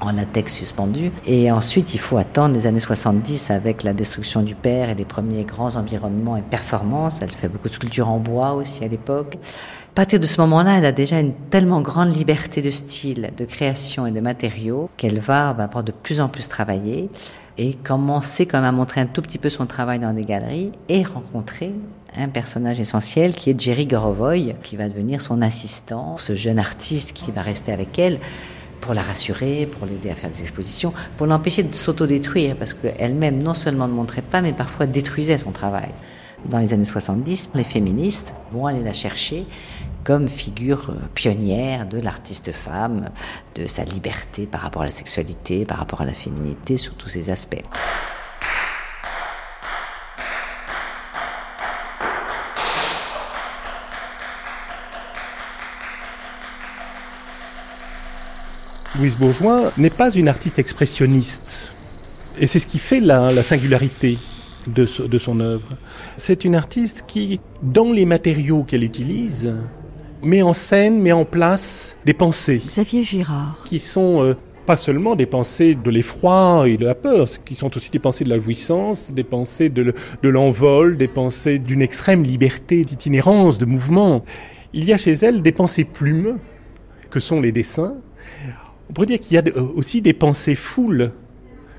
F: en latex suspendu. Et ensuite, il faut attendre les années 70 avec la destruction du père et les premiers grands environnements et performances. Elle fait beaucoup de sculptures en bois aussi à l'époque. À partir de ce moment-là, elle a déjà une tellement grande liberté de style, de création et de matériaux qu'elle va, va de plus en plus travailler et commencer comme à montrer un tout petit peu son travail dans des galeries et rencontrer un personnage essentiel qui est Jerry Gorovoy, qui va devenir son assistant, ce jeune artiste qui va rester avec elle pour la rassurer, pour l'aider à faire des expositions, pour l'empêcher de s'autodétruire, parce qu'elle-même non seulement ne montrait pas, mais parfois détruisait son travail. Dans les années 70, les féministes vont aller la chercher comme figure euh, pionnière de l'artiste femme, de sa liberté par rapport à la sexualité, par rapport à la féminité, sur tous ces aspects.
E: Louise Bourgeois n'est pas une artiste expressionniste. Et c'est ce qui fait la, singularité de, de son œuvre. C'est une artiste qui, dans les matériaux qu'elle utilise, met en scène, met en place des pensées.
B: Xavier Girard.
E: Qui sont euh, pas seulement des pensées de l'effroi et de la peur, qui sont aussi des pensées de la jouissance, des pensées de, l'envol, des pensées d'une extrême liberté d'itinérance, de mouvement. Il y a chez elle des pensées plumeux, que sont les dessins. On pourrait dire qu'il y a euh, aussi des pensées foules,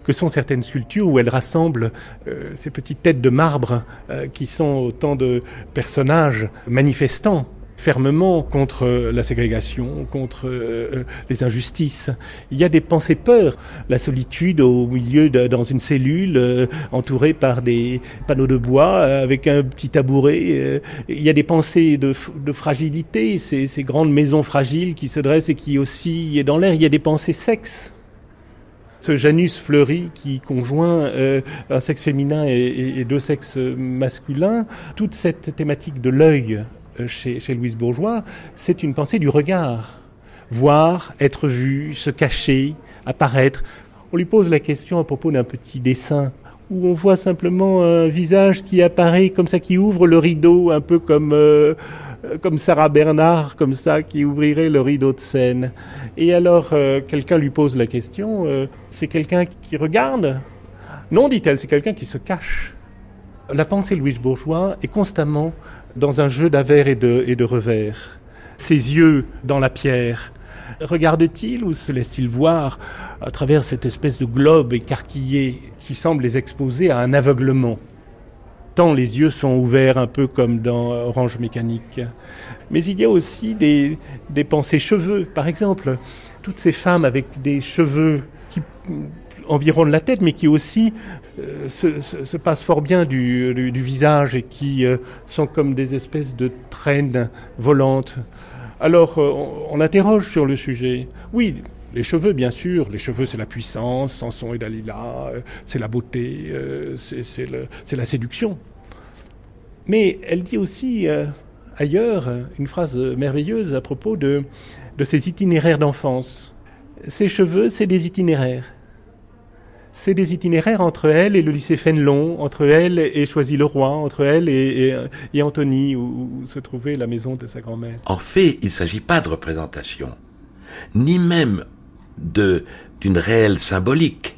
E: que sont certaines sculptures où elle rassemble euh, ces petites têtes de marbre qui sont autant de personnages manifestants fermement contre la ségrégation, contre euh, les injustices. Il y a des pensées peurs, la solitude au milieu dans une cellule euh, entourée par des panneaux de bois euh, avec un petit tabouret. il y a des pensées de, fragilité, ces, grandes maisons fragiles qui se dressent et qui oscillent dans l'air. Il y a des pensées sexes ce Janus fleuri qui conjoint un sexe féminin et, deux sexes masculins, toute cette thématique de l'œil euh, chez, Louise Bourgeois, c'est une pensée du regard. Voir, être vu, se cacher, apparaître. On lui pose la question à propos d'un petit dessin où on voit simplement un visage qui apparaît comme ça, qui ouvre le rideau, un peu comme, euh, comme Sarah Bernard, comme ça, qui ouvrirait le rideau de scène. Et alors, euh, quelqu'un lui pose la question, c'est quelqu'un qui regarde? Non, dit-elle, c'est quelqu'un qui se cache. La pensée Louise Bourgeois est constamment dans un jeu d'avers et de, revers. Ses yeux dans la pierre, regarde-t-il ou se laisse-t-il voir à travers cette espèce de globe écarquillé qui semble les exposer à un aveuglement? Tant les yeux sont ouverts un peu comme dans Orange Mécanique. Mais il y a aussi des pensées cheveux, par exemple. Toutes ces femmes avec des cheveux qui environnent la tête, mais qui aussi euh, se, se, passent fort bien du, visage et qui euh, sont comme des espèces de traînes volantes. Alors, euh, on, interroge sur le sujet. Oui, les cheveux, bien sûr, les cheveux, c'est la puissance, Samson et Dalila, c'est la beauté, c'est la séduction. Mais elle dit aussi ailleurs une phrase merveilleuse à propos de, de ses itinéraires d'enfance. Ces cheveux, c'est des itinéraires c'est des itinéraires entre elle et le lycée Fénelon, entre elle et Choisy-le-Roi, entre elle et, et, Antony, où, se trouvait la maison de sa grand-mère.
I: En fait, il ne s'agit pas de représentation, ni même de d'une réelle symbolique.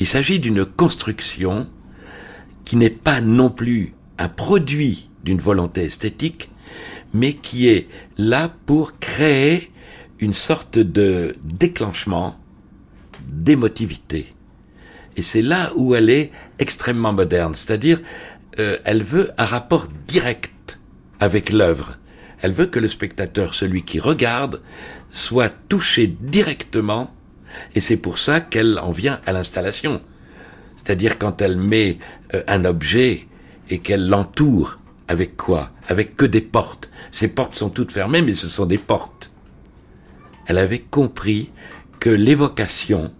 I: Il s'agit d'une construction qui n'est pas non plus un produit d'une volonté esthétique, mais qui est là pour créer une sorte de déclenchement d'émotivité Et c'est là où elle est extrêmement moderne, c'est-à-dire euh, elle veut un rapport direct avec l'œuvre. Elle veut que le spectateur, celui qui regarde, soit touché directement, et c'est pour ça qu'elle en vient à l'installation. C'est-à-dire quand elle met euh, un objet et qu'elle l'entoure, avec quoi? Avec que des portes. Ces portes sont toutes fermées, mais ce sont des portes. Elle avait compris que l'évocation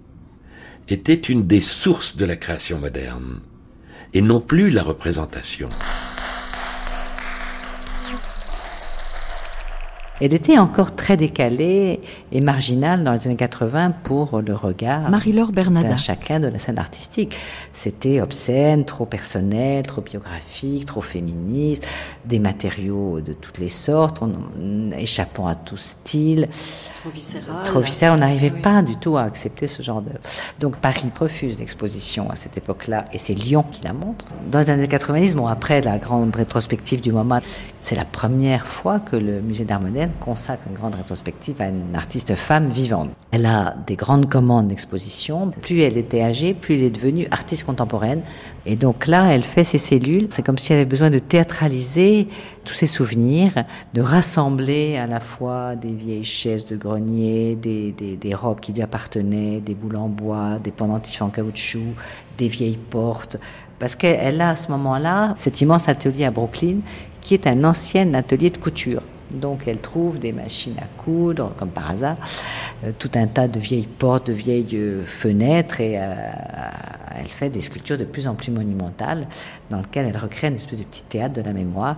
I: était une des sources de la création moderne, et non plus la représentation.
F: Elle était encore très décalée et marginale dans les années 80 pour le regard
H: Marie-Laure Bernada.
F: chacun de la scène artistique. C'était obscène, trop personnel, trop biographique, trop féministe, des matériaux de toutes les sortes, échappant à tout style.
H: Trop viscéral.
F: Trop viscéral, on n'arrivait pas du tout à accepter ce genre de... Donc Paris refuse l'exposition à cette époque-là et c'est Lyon qui la montre. Dans les années 90, bon après la grande rétrospective du moment, c'est la première fois que le musée d'art consacre une grande rétrospective à une artiste femme vivante. Elle a des grandes commandes d'exposition. Plus elle était âgée, plus elle est devenue artiste contemporaine. Et donc là, elle fait ses cellules. C'est comme si elle avait besoin de théâtraliser tous ses souvenirs, de rassembler à la fois des vieilles chaises de grenier, des, des, des robes qui lui appartenaient, des boules en bois, des pendentifs en caoutchouc, des vieilles portes. Parce qu'elle a à ce moment-là cet immense atelier à Brooklyn qui est un ancien atelier de couture. Donc elle trouve des machines à coudre, comme par hasard, euh, tout un tas de vieilles portes, de vieilles euh, fenêtres, et euh, elle fait des sculptures de plus en plus monumentales, dans lesquelles elle recrée une espèce de petit théâtre de la mémoire.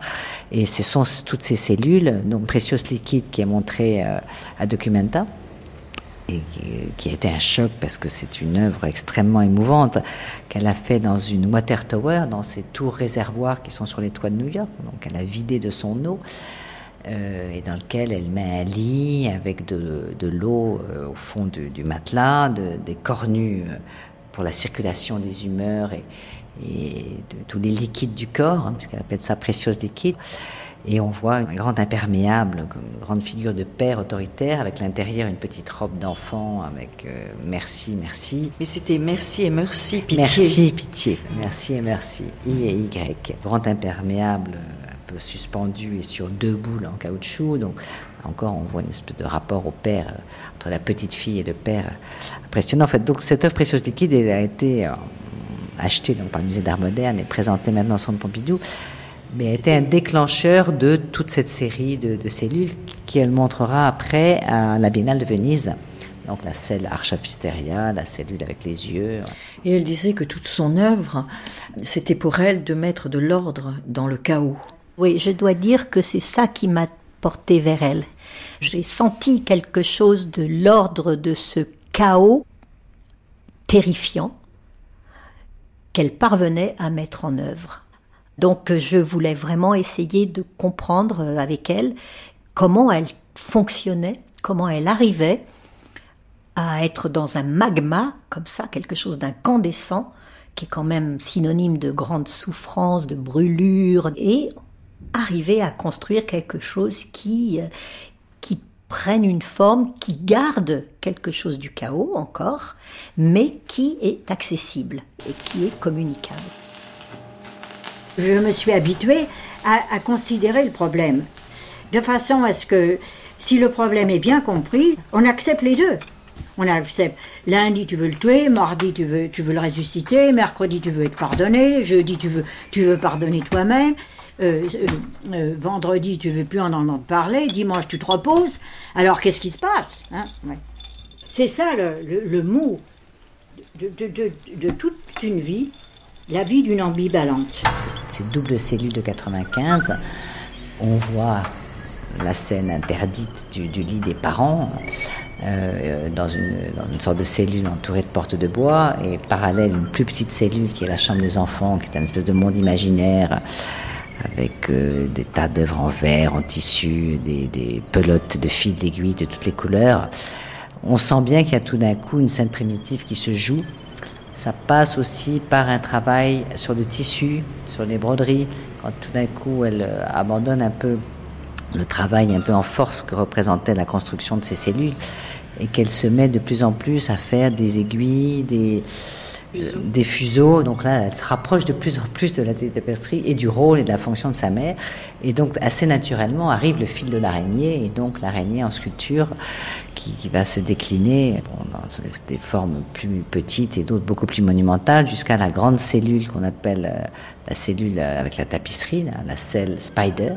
F: Et ce sont toutes ces cellules, donc Precious Liquid qui est montré à Documenta, et qui a été un choc parce que c'est une œuvre extrêmement émouvante qu'elle a fait dans une water tower, dans ces tours réservoirs qui sont sur les toits de New York. Donc elle a vidé de son eau. Euh, et dans lequel elle met un lit avec de, de l'eau euh, au fond du, du matelas, de, des cornues euh, pour la circulation des humeurs et, et de tous les liquides du corps, hein, puisqu'elle appelle ça précieuse liquide. Et on voit un grand imperméable, une grande figure de père autoritaire, avec l'intérieur une petite robe d'enfant, avec euh, merci, merci.
H: Mais c'était merci et merci, pitié.
F: Merci, pitié. Merci et merci. I et Y. Grand imperméable suspendu et sur deux boules en caoutchouc. Donc encore, on voit une espèce de rapport au père, euh, entre la petite fille et le père, euh, impressionnant. En fait, donc cette œuvre Précieuse Liquide elle a été euh, achetée donc, par le musée d'art moderne et présentée maintenant au Centre Pompidou. Mais a été un déclencheur de toute cette série de, de cellules qu'elle montrera après à la Biennale de Venise. Donc la celle Archafisteria, la cellule avec les yeux.
H: Et elle disait que toute son œuvre, c'était pour elle de mettre de l'ordre dans le chaos.
G: Oui, je dois dire que c'est ça qui m'a porté vers elle. J'ai senti quelque chose de l'ordre de ce chaos terrifiant qu'elle parvenait à mettre en œuvre. Donc je voulais vraiment essayer de comprendre avec elle comment elle fonctionnait, comment elle arrivait à être dans un magma comme ça, quelque chose d'incandescent, qui est quand même synonyme de grande souffrance, de brûlure, et arriver à construire quelque chose qui, euh, qui prenne une forme, qui garde quelque chose du chaos encore, mais qui est accessible et qui est communicable.
D: Je me suis habituée à, considérer le problème de façon à ce que si le problème est bien compris, on accepte les deux. On accepte. Lundi, tu veux le tuer. Mardi, tu veux, tu veux le ressusciter. Mercredi, tu veux être pardonné. Jeudi, tu veux, tu veux pardonner toi-même. Euh, euh, euh, vendredi, tu veux plus en entendre parler. Dimanche, tu te reposes. Alors, qu'est-ce qui se passe hein? C'est ça le, mot de, toute une vie, la vie d'une ambivalente.
F: Ces doubles cellules de 95, on voit la scène interdite du, lit des parents. Dans, une, dans, une, sorte de cellule entourée de portes de bois, et parallèle une plus petite cellule qui est la chambre des enfants, qui est un espèce de monde imaginaire avec euh, des tas d'œuvres en verre, en tissu, des, pelotes de fils d'aiguille de toutes les couleurs. On sent bien qu'il y a tout d'un coup une scène primitive qui se joue. Ça passe aussi par un travail sur le tissu, sur les broderies, quand tout d'un coup elle euh, abandonne un peu le travail un peu en force que représentait la construction de ces cellules et qu'elle se met de plus en plus à faire des aiguilles, des, des fuseaux. Donc là, elle se rapproche de plus en plus de la tapisserie et du rôle et de la fonction de sa mère. Et donc, assez naturellement, arrive le fil de l'araignée et donc l'araignée en sculpture qui, va se décliner dans des formes plus petites et d'autres beaucoup plus monumentales jusqu'à la grande cellule qu'on appelle euh, la cellule euh, avec la tapisserie, la, celle Spider,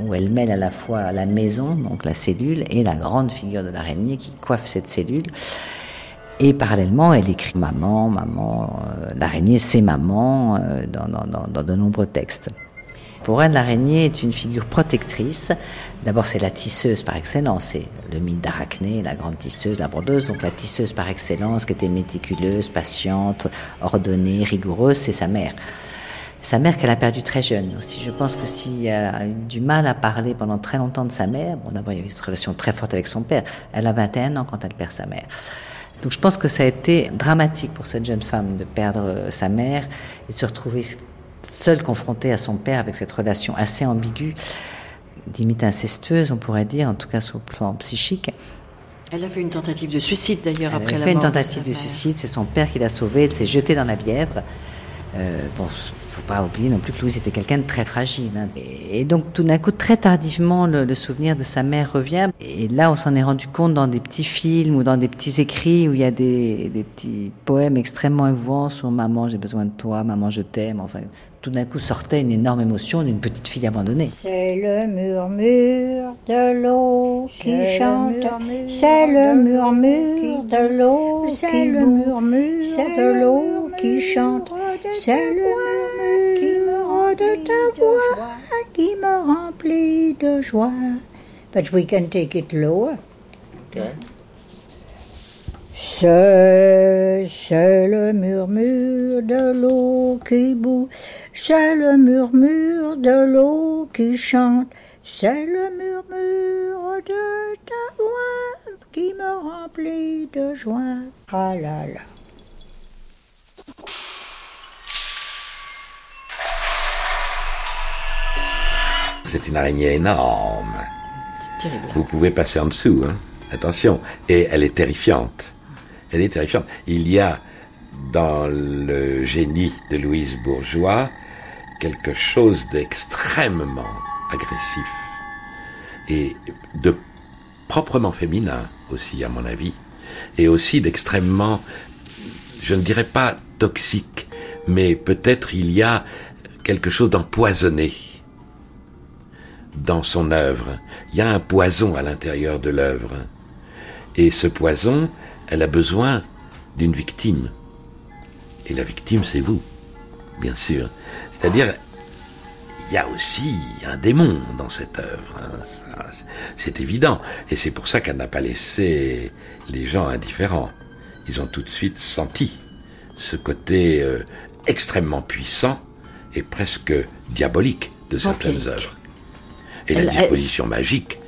F: où elle mêle à la fois la maison, donc la cellule, et la grande figure de l'araignée qui coiffe cette cellule. Et parallèlement, elle écrit maman, maman, euh, l'araignée c'est maman euh, dans, dans, dans, de nombreux textes. Pour elle, l'araignée est une figure protectrice. D'abord, c'est la tisseuse par excellence. C'est le mythe d'Arachné, la grande tisseuse, la brodeuse. Donc la tisseuse par excellence, qui était méticuleuse, patiente, ordonnée, rigoureuse, c'est sa mère. Sa mère qu'elle a perdue très jeune aussi. Je pense que si elle a eu du mal à parler pendant très longtemps de sa mère, bon d'abord il y avait une relation très forte avec son père. Elle a 21 ans quand elle perd sa mère. Donc je pense que ça a été dramatique pour cette jeune femme de perdre euh, sa mère et de se retrouver seule confrontée à son père avec cette relation assez ambiguë, limite incestueuse, on pourrait dire, en tout cas sur le plan psychique.
H: Elle a fait une tentative de suicide d'ailleurs après
F: la
H: mort.
F: Elle a fait une tentative de, de suicide, c'est son père qui l'a sauvée, elle s'est jetée dans la Bièvre. Euh, bon, pas oublier non plus que Louise était quelqu'un de très fragile. Hein. Et, donc, tout d'un coup, très tardivement, le, souvenir de sa mère revient. Et là, on s'en est rendu compte dans des petits films ou dans des petits écrits où il y a des, des petits poèmes extrêmement émouvants sur Maman, j'ai besoin de toi, Maman, je t'aime. Enfin, tout d'un coup sortait une énorme émotion d'une petite fille abandonnée.
J: C'est le murmure de l'eau qui chante, c'est le murmure de l'eau, c'est le murmure de l'eau qui chante, c'est le murmure qui me rend de ta voix, qui me remplit de joie. But we can take it lower. Okay. C'est, le murmure de l'eau qui bout, c'est le murmure de l'eau qui chante, c'est le murmure de ta voix qui me remplit de joie. Ah là là.
I: C'est une araignée énorme. Vous pouvez passer en dessous, hein. Attention. Et elle est terrifiante elle est terrifiante. Il y a dans le génie de Louise Bourgeois quelque chose d'extrêmement agressif et de proprement féminin aussi à mon avis et aussi d'extrêmement je ne dirais pas toxique mais peut-être il y a quelque chose d'empoisonné dans son œuvre il y a un poison à l'intérieur de l'œuvre et ce poison elle a besoin d'une victime. Et la victime, c'est vous, bien sûr. C'est-à-dire, il y a aussi un démon dans cette œuvre. Hein. C'est évident. Et c'est pour ça qu'elle n'a pas laissé les gens indifférents. Ils ont tout de suite senti ce côté euh, extrêmement puissant et presque diabolique de certaines œuvres. Et la disposition magique,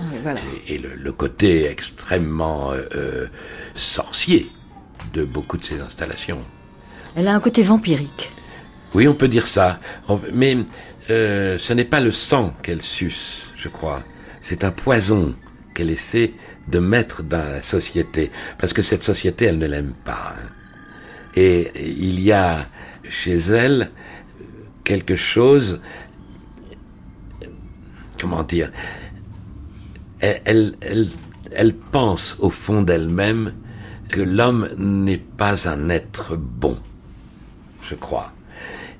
I: et, le, côté extrêmement euh, euh, sorcier de beaucoup de ces installations.
H: Elle a un côté vampirique.
I: Oui, on peut dire ça. Mais euh, ce n'est pas le sang qu'elle suce, je crois. C'est un poison qu'elle essaie de mettre dans la société. Parce que cette société, elle ne l'aime pas. Hein. Et il y a chez elle quelque chose... Comment dire elle, pense au fond d'elle-même que l'homme n'est pas un être bon, je crois,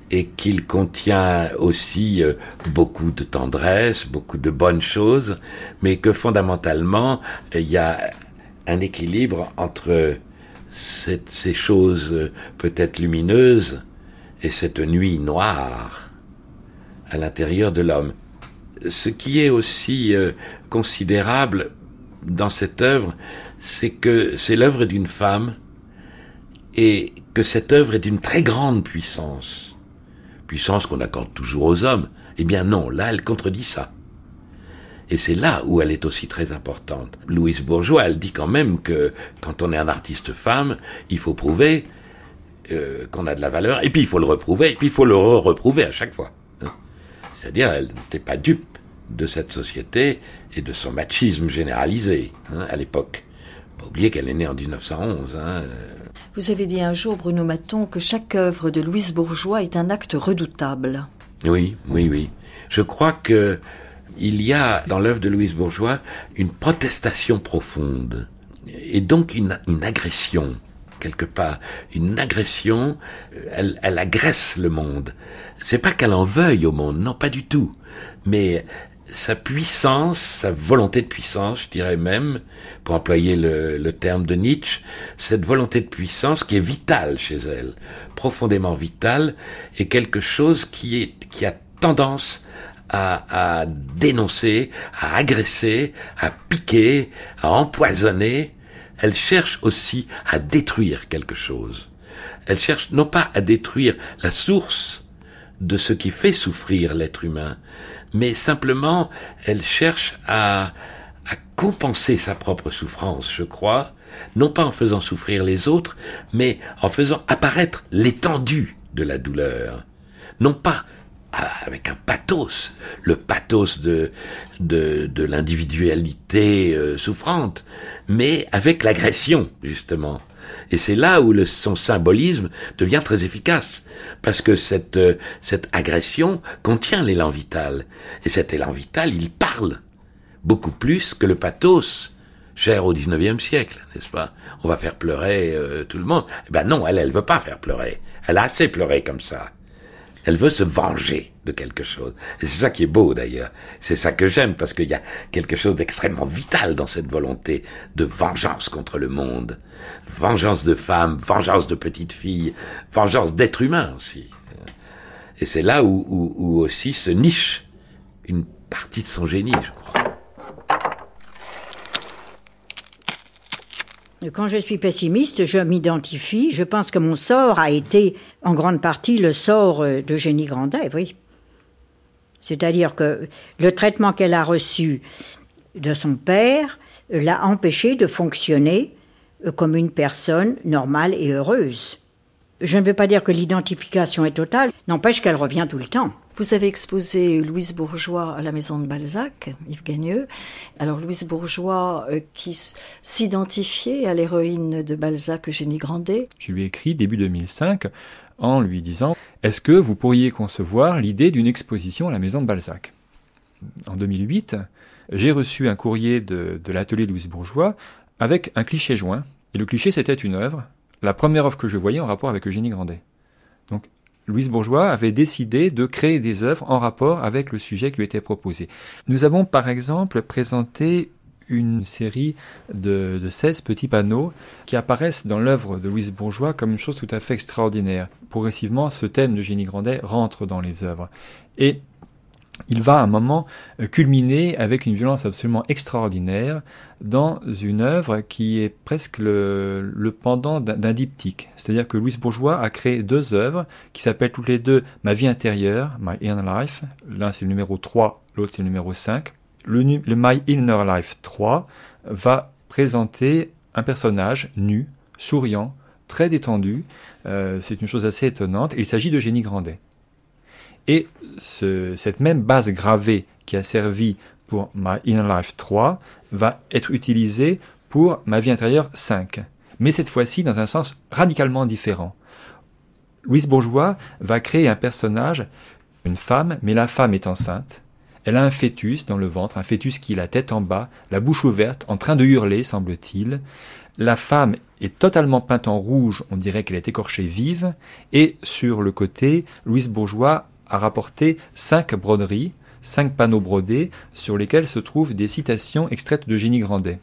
I: et qu'il contient aussi euh, beaucoup de tendresse, beaucoup de bonnes choses, mais que fondamentalement, il y a un équilibre entre ces choses euh, peut-être lumineuses et cette nuit noire à l'intérieur de l'homme. Ce qui est aussi euh, considérable dans cette œuvre, c'est que c'est l'œuvre d'une femme et que cette œuvre est d'une très grande puissance. Puissance qu'on accorde toujours aux hommes. Eh bien non, là elle contredit ça. Et c'est là où elle est aussi très importante. Louise Bourgeois, elle dit quand même que quand on est un artiste femme, il faut prouver euh, qu'on a de la valeur, et puis il faut le reprouver, et puis il faut le reprouver à chaque fois. C'est-à-dire, elle n'était pas dupe de cette société et de son machisme généralisé hein, à l'époque. Pas oublier qu'elle est née en 1911. Hein.
H: Vous avez dit un jour, Bruno Maton, que chaque œuvre de Louise Bourgeois est un acte redoutable.
I: Oui, oui, oui. Je crois que il y a dans l'œuvre de Louise Bourgeois une protestation profonde et donc une, agression quelque part, une agression. Elle, elle agresse le monde. C'est pas qu'elle en veuille au monde, non, pas du tout. Mais sa puissance, sa volonté de puissance, je dirais même, pour employer le, terme de Nietzsche, cette volonté de puissance qui est vitale chez elle, profondément vitale, est quelque chose qui, est, qui a tendance à, à dénoncer, à agresser, à piquer, à empoisonner. Elle cherche aussi à détruire quelque chose. Elle cherche non pas à détruire la source de ce qui fait souffrir l'être humain, mais simplement elle cherche à, à compenser sa propre souffrance, je crois, non pas en faisant souffrir les autres, mais en faisant apparaître l'étendue de la douleur, non pas avec un pathos, le pathos de, de, de l'individualité euh, souffrante, mais avec l'agression, justement. Et c'est là où le, son symbolisme devient très efficace, parce que cette, euh, cette agression contient l'élan vital. Et cet élan vital, il parle beaucoup plus que le pathos cher au XIXe siècle, n'est-ce pas? On va faire pleurer euh, tout le monde. Eh ben non, elle, elle veut pas faire pleurer. Elle a assez pleuré comme ça. Elle veut se venger de quelque chose. C'est ça qui est beau d'ailleurs. C'est ça que j'aime parce qu'il y a quelque chose d'extrêmement vital dans cette volonté de vengeance contre le monde. Vengeance de femmes, vengeance de petites filles, vengeance d'êtres humains aussi. Et c'est là où, où aussi se niche une partie de son génie, je crois.
D: Quand je suis pessimiste, je m'identifie. Je pense que mon sort a été en grande partie le sort euh, de Jenny Grandet, oui. C'est-à-dire que le traitement qu'elle a reçu de son père l'a empêché de fonctionner euh, comme une personne normale et heureuse. Je ne veux pas dire que l'identification est totale, n'empêche qu'elle revient tout le temps.
H: Vous avez exposé Louise Bourgeois à la maison de Balzac, Yves Gagneux. Alors Louise Bourgeois euh, qui s'identifiait à l'héroïne de Balzac, Eugénie Grandet.
K: Je lui ai écrit début 2005 en lui disant Est-ce que vous pourriez concevoir l'idée d'une exposition à la maison de Balzac? En 2008, j'ai reçu un courrier de, de l'atelier Louise Bourgeois avec un cliché joint. Et le cliché, c'était une œuvre, la première œuvre que je voyais en rapport avec Eugénie Grandet. Donc Louise Bourgeois avait décidé de créer des œuvres en rapport avec le sujet qui lui était proposé. Nous avons par exemple présenté une série de, 16 petits panneaux qui apparaissent dans l'œuvre de Louise Bourgeois comme une chose tout à fait extraordinaire. Progressivement, ce thème de Génie Grandet rentre dans les œuvres. Et il va à un moment euh, culminer avec une violence absolument extraordinaire dans une œuvre qui est presque le, pendant d'un diptyque. C'est-à-dire que Louis Bourgeois a créé deux œuvres qui s'appellent toutes les deux Ma vie intérieure, My Inner Life. L'un c'est le numéro 3, l'autre c'est le numéro 5. Le, My Inner Life 3 va présenter un personnage nu, souriant, très détendu. Euh, c'est une chose assez étonnante. il s'agit de Génie Grandet. Et cette même base gravée qui a servi pour My Inner Life 3 va être utilisée pour Ma vie intérieure 5. Mais cette fois-ci dans un sens radicalement différent. Louise Bourgeois va créer un personnage, une femme, mais la femme est enceinte. Elle a un fœtus dans le ventre, un fœtus qui a la tête en bas, la bouche ouverte, en train de hurler, semble-t-il. La femme est totalement peinte en rouge, on dirait qu'elle est écorchée vive, et sur le côté, Louise Bourgeois a rapporté cinq broderies, cinq panneaux brodés sur lesquels se trouvent des citations extraites de Génie Grandet.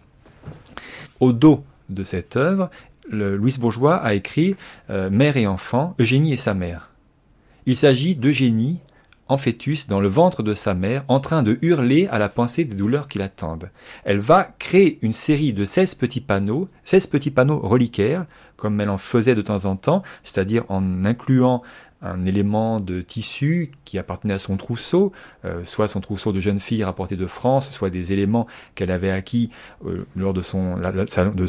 K: Au dos de cette œuvre, Louis Bourgeois a écrit euh, Mère et enfant, Eugénie et sa mère. Il s'agit d'Eugénie en fœtus dans le ventre de sa mère, en train de hurler à la pensée des douleurs qui l'attendent. Elle va créer une série de 16 petits panneaux, 16 petits panneaux reliquaires, comme elle en faisait de temps en temps, c'est-à-dire en incluant un élément de tissu qui appartenait à son trousseau, euh, soit son trousseau de jeune fille rapporté de France, soit des éléments qu'elle avait acquis euh, lors de son,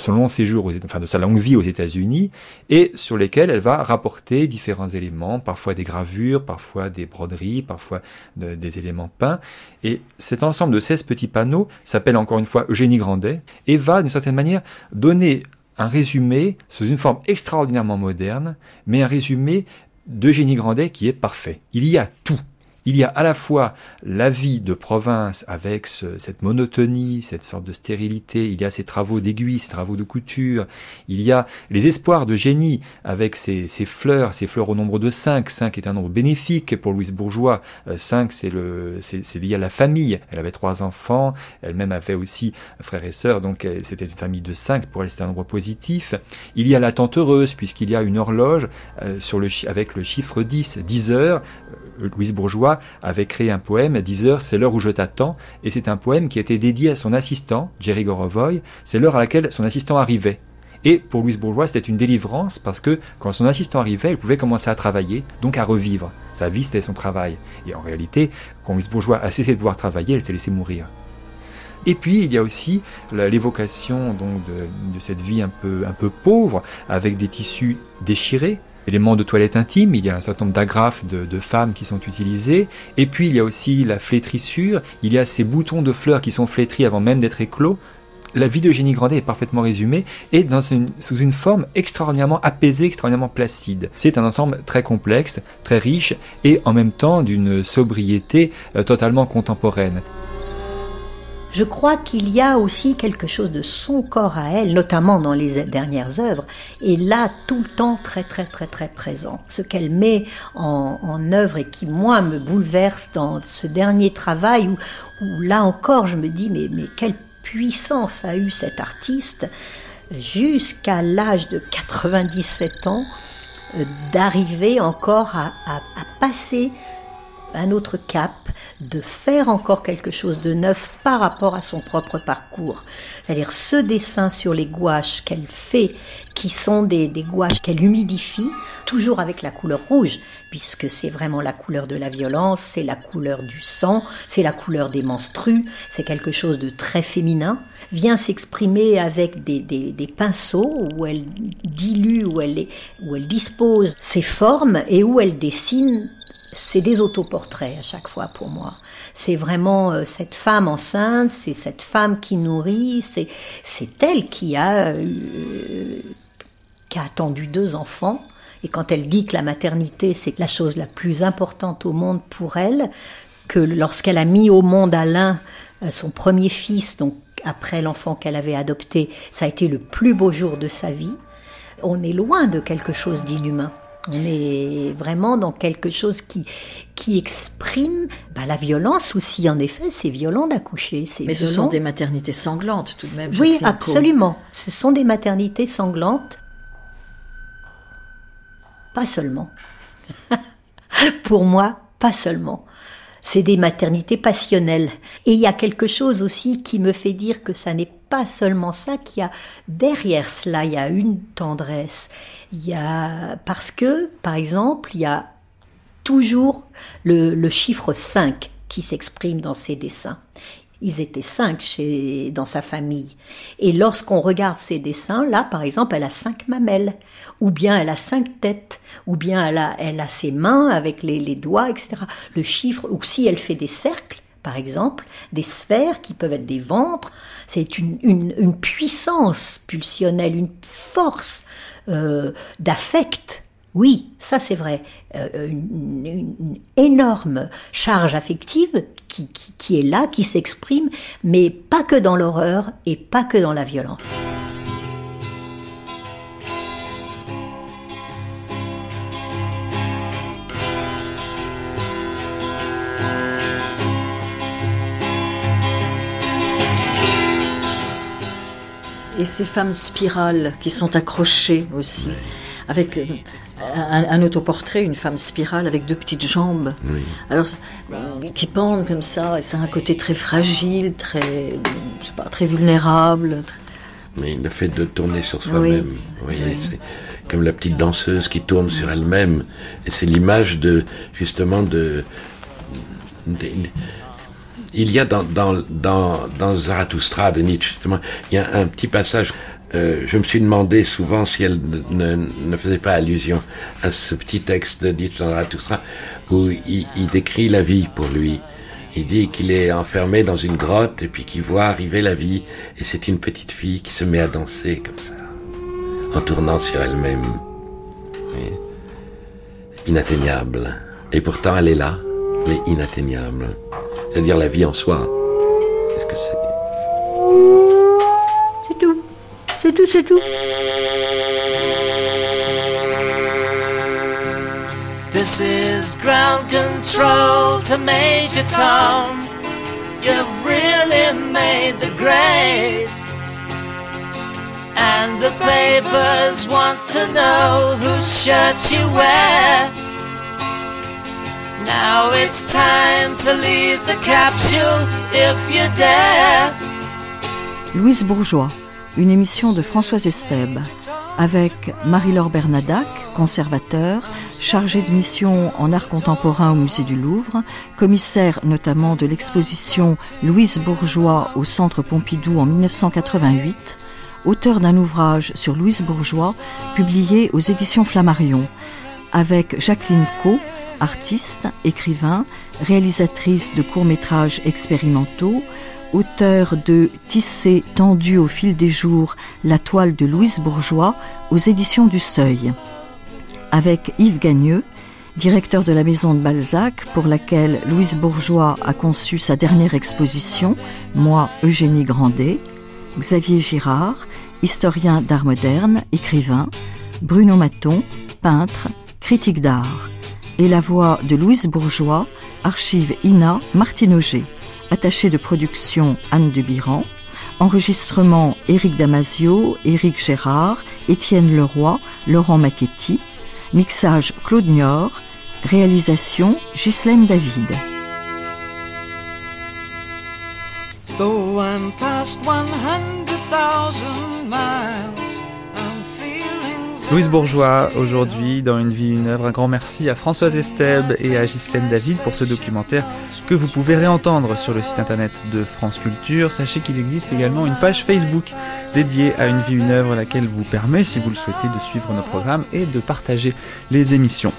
K: long séjour, aux, enfin de sa longue vie aux États-Unis, et sur lesquels elle va rapporter différents éléments, parfois des gravures, parfois des broderies, parfois des éléments peints. Et cet ensemble de 16 petits panneaux s'appelle encore une fois Eugénie Grandet et va d'une certaine manière donner un résumé sous une forme extraordinairement moderne, mais un résumé d'Eugénie Grandet qui est parfait. Il y a tout. Il y a à la fois la vie de province avec cette monotonie, cette sorte de stérilité, il y a ses travaux d'aiguille, ses travaux de couture, il y a les espoirs de génie avec ses, fleurs, ses fleurs au nombre de 5. 5 est un nombre bénéfique pour Louise Bourgeois. 5, euh, c'est lié à la famille. Elle avait trois enfants, elle-même avait aussi un frère et sœur, donc euh, c'était une famille de 5, pour elle c'était un nombre positif. Il y a la heureuse, puisqu'il y a une horloge euh, sur le, avec le chiffre 10, 10 heures. Louise Bourgeois avait créé un poème, 10 heures, c'est l'heure où je t'attends, et c'est un poème qui était dédié à son assistant, Jerry Gorovoy, c'est l'heure à laquelle son assistant arrivait. Et pour Louise Bourgeois, c'était une délivrance parce que quand son assistant arrivait, elle pouvait commencer à travailler, donc à revivre. Sa vie, c'était son travail. Et en réalité, quand Louise Bourgeois a cessé de pouvoir travailler, elle s'est laissée mourir. Et puis il y a aussi l'évocation donc de, de, cette vie un peu, un peu pauvre, avec des tissus déchirés, éléments de toilette intime, il y a un certain nombre d'agrafes de, femmes qui sont utilisées, et puis il y a aussi la flétrissure, il y a ces boutons de fleurs qui sont flétris avant même d'être éclos. La vie de Génie Grandet est parfaitement résumée et dans sous une forme extraordinairement apaisée, extraordinairement placide. C'est un ensemble très complexe, très riche et en même temps d'une sobriété euh, totalement contemporaine.
G: Je crois qu'il y a aussi quelque chose de son corps à elle, notamment dans les dernières œuvres, et là tout le temps très très très très présent. Ce qu'elle met en, œuvre et qui moi me bouleverse dans ce dernier travail où, là encore je me dis mais, mais quelle puissance a eu cet artiste jusqu'à l'âge de 97 ans euh, d'arriver encore à, à passer un autre cap, de faire encore quelque chose de neuf par rapport à son propre parcours. C'est-à-dire ce dessin sur les gouaches qu'elle fait, qui sont des, gouaches qu'elle humidifie, toujours avec la couleur rouge, puisque c'est vraiment la couleur de la violence, c'est la couleur du sang, c'est la couleur des menstrues, c'est quelque chose de très féminin, vient s'exprimer avec des, pinceaux où elle dilue, elle, où elle dispose ses formes et où elle dessine c'est des autoportraits à chaque fois pour moi. C'est vraiment euh, cette femme enceinte, c'est cette femme qui nourrit, c'est c'est elle qui a euh, qui a attendu deux enfants. Et quand elle dit que la maternité c'est la chose la plus importante au monde pour elle, que lorsqu'elle a mis au monde Alain, euh, son premier fils, donc après l'enfant qu'elle avait adopté, ça a été le plus beau jour de sa vie. On est loin de quelque chose d'inhumain. On est vraiment dans quelque chose qui, qui exprime bah, la violence aussi. En effet, c'est violent d'accoucher.
H: Mais ce sont des maternités sanglantes tout de même.
G: Oui, absolument. Ce sont des maternités sanglantes. Pas seulement. [laughs] Pour moi, pas seulement. C'est des maternités passionnelles. Et il y a quelque chose aussi qui me fait dire que ça n'est pas seulement ça, qu'il y a derrière cela, il y a une tendresse. Il y a, parce que, par exemple, il y a toujours le, chiffre 5 qui s'exprime dans ces dessins. Ils étaient cinq chez, dans sa famille. Et lorsqu'on regarde ces dessins, là, par exemple, elle a cinq mamelles, ou bien elle a cinq têtes, ou bien elle a, elle a ses mains avec les, les doigts, etc. Le chiffre, ou si elle fait des cercles, par exemple, des sphères qui peuvent être des ventres, c'est une, puissance pulsionnelle, une force euh, d'affect. Oui, ça c'est vrai, euh, une, énorme charge affective qui est là, qui s'exprime, mais pas que dans l'horreur et pas que dans la violence.
H: Et ces femmes spirales qui sont accrochées aussi, avec euh, un, autoportrait, une femme spirale avec deux petites jambes, alors qui pendent comme ça, et c'est un côté très fragile, très, je sais pas, très vulnérable.
I: Mais le fait de tourner sur soi-même, oui. c'est comme la petite danseuse qui tourne sur elle-même, et c'est l'image de justement de il y a dans, dans, dans, dans Zarathustra de Nietzsche, justement, il y a un petit passage. Euh, je me suis demandé souvent si elle ne, ne, faisait pas allusion à ce petit texte de Nietzsche dans Zarathustra où il, il décrit la vie pour lui. Il dit qu'il est enfermé dans une grotte et puis qu'il voit arriver la vie et c'est une petite fille qui se met à danser comme ça. en tournant sur elle-même. Inatteignable. Et pourtant, elle est là, mais inatteignable. C'est-à-dire la vie en soi. Qu'est-ce que c'est
D: C'est tout. C'est tout, c'est tout.
L: This is ground control to Major Tom. You've really made the grade. And the papers want to know whose shirt you wear. Now it's time to leave the capsule if you dare.
H: Louise Bourgeois, une émission de Françoise Estèbe, avec Marie-Laure Bernadac, conservateur, chargée de mission en art contemporain au musée du Louvre, commissaire notamment de l'exposition Louise Bourgeois au Centre Pompidou en 1988, auteur d'un ouvrage sur Louise Bourgeois publié aux éditions Flammarion, avec Jacqueline Co, artiste, écrivain, réalisatrice de courts-métrages expérimentaux, auteur de Tissé tendu au fil des jours, la toile de Louise Bourgeois aux éditions du Seuil. Avec Yves Gagneux, directeur de la maison de Balzac, pour laquelle Louise Bourgeois a conçu sa dernière exposition, Moi, Eugénie Grandet, Xavier Girard, historien d'art moderne, écrivain, Bruno Maton, peintre, critique d'art, et la voix de Louise Bourgeois, archive INA Martine Auger, attaché de production Anne de Biran, enregistrement Éric Damasio, Éric Gérard, Étienne Leroy, Laurent Macchetti, mixage Claude Nior, réalisation Ghislaine David.
L: Though I'm past 100,000 miles, I'm feeling
C: Louise Bourgeois, aujourd'hui, dans Une vie, une œuvre, un grand merci à Françoise Estèbe et à Ghislaine David pour ce documentaire que vous pouvez réentendre sur le site internet de France Culture. Sachez qu'il existe également une page Facebook dédiée à Une vie, une œuvre, laquelle vous permet, si vous le souhaitez, de suivre nos programmes et de partager les émissions.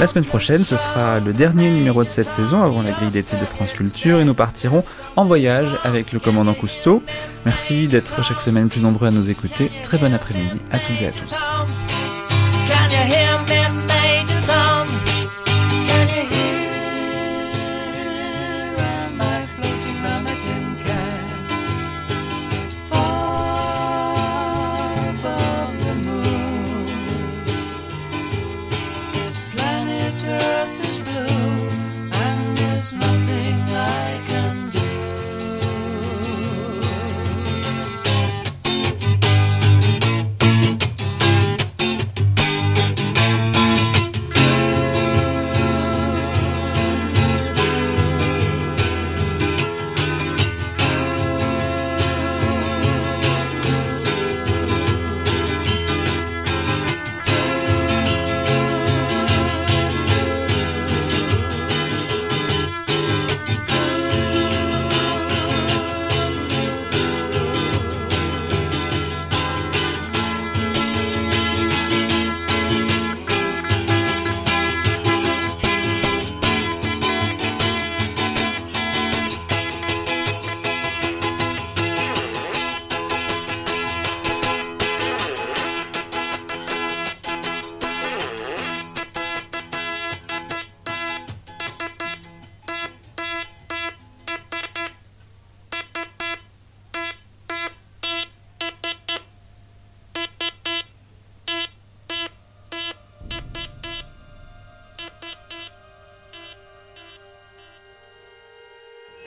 C: La semaine prochaine, ce sera le dernier numéro de cette saison avant la grille d'été de France Culture et nous partirons en voyage avec le commandant Cousteau. Merci d'être chaque semaine plus nombreux à nous écouter. Très bon après-midi à toutes et à tous.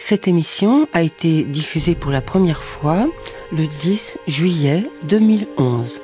B: Cette émission a été diffusée pour la première fois le 10 juillet 2011.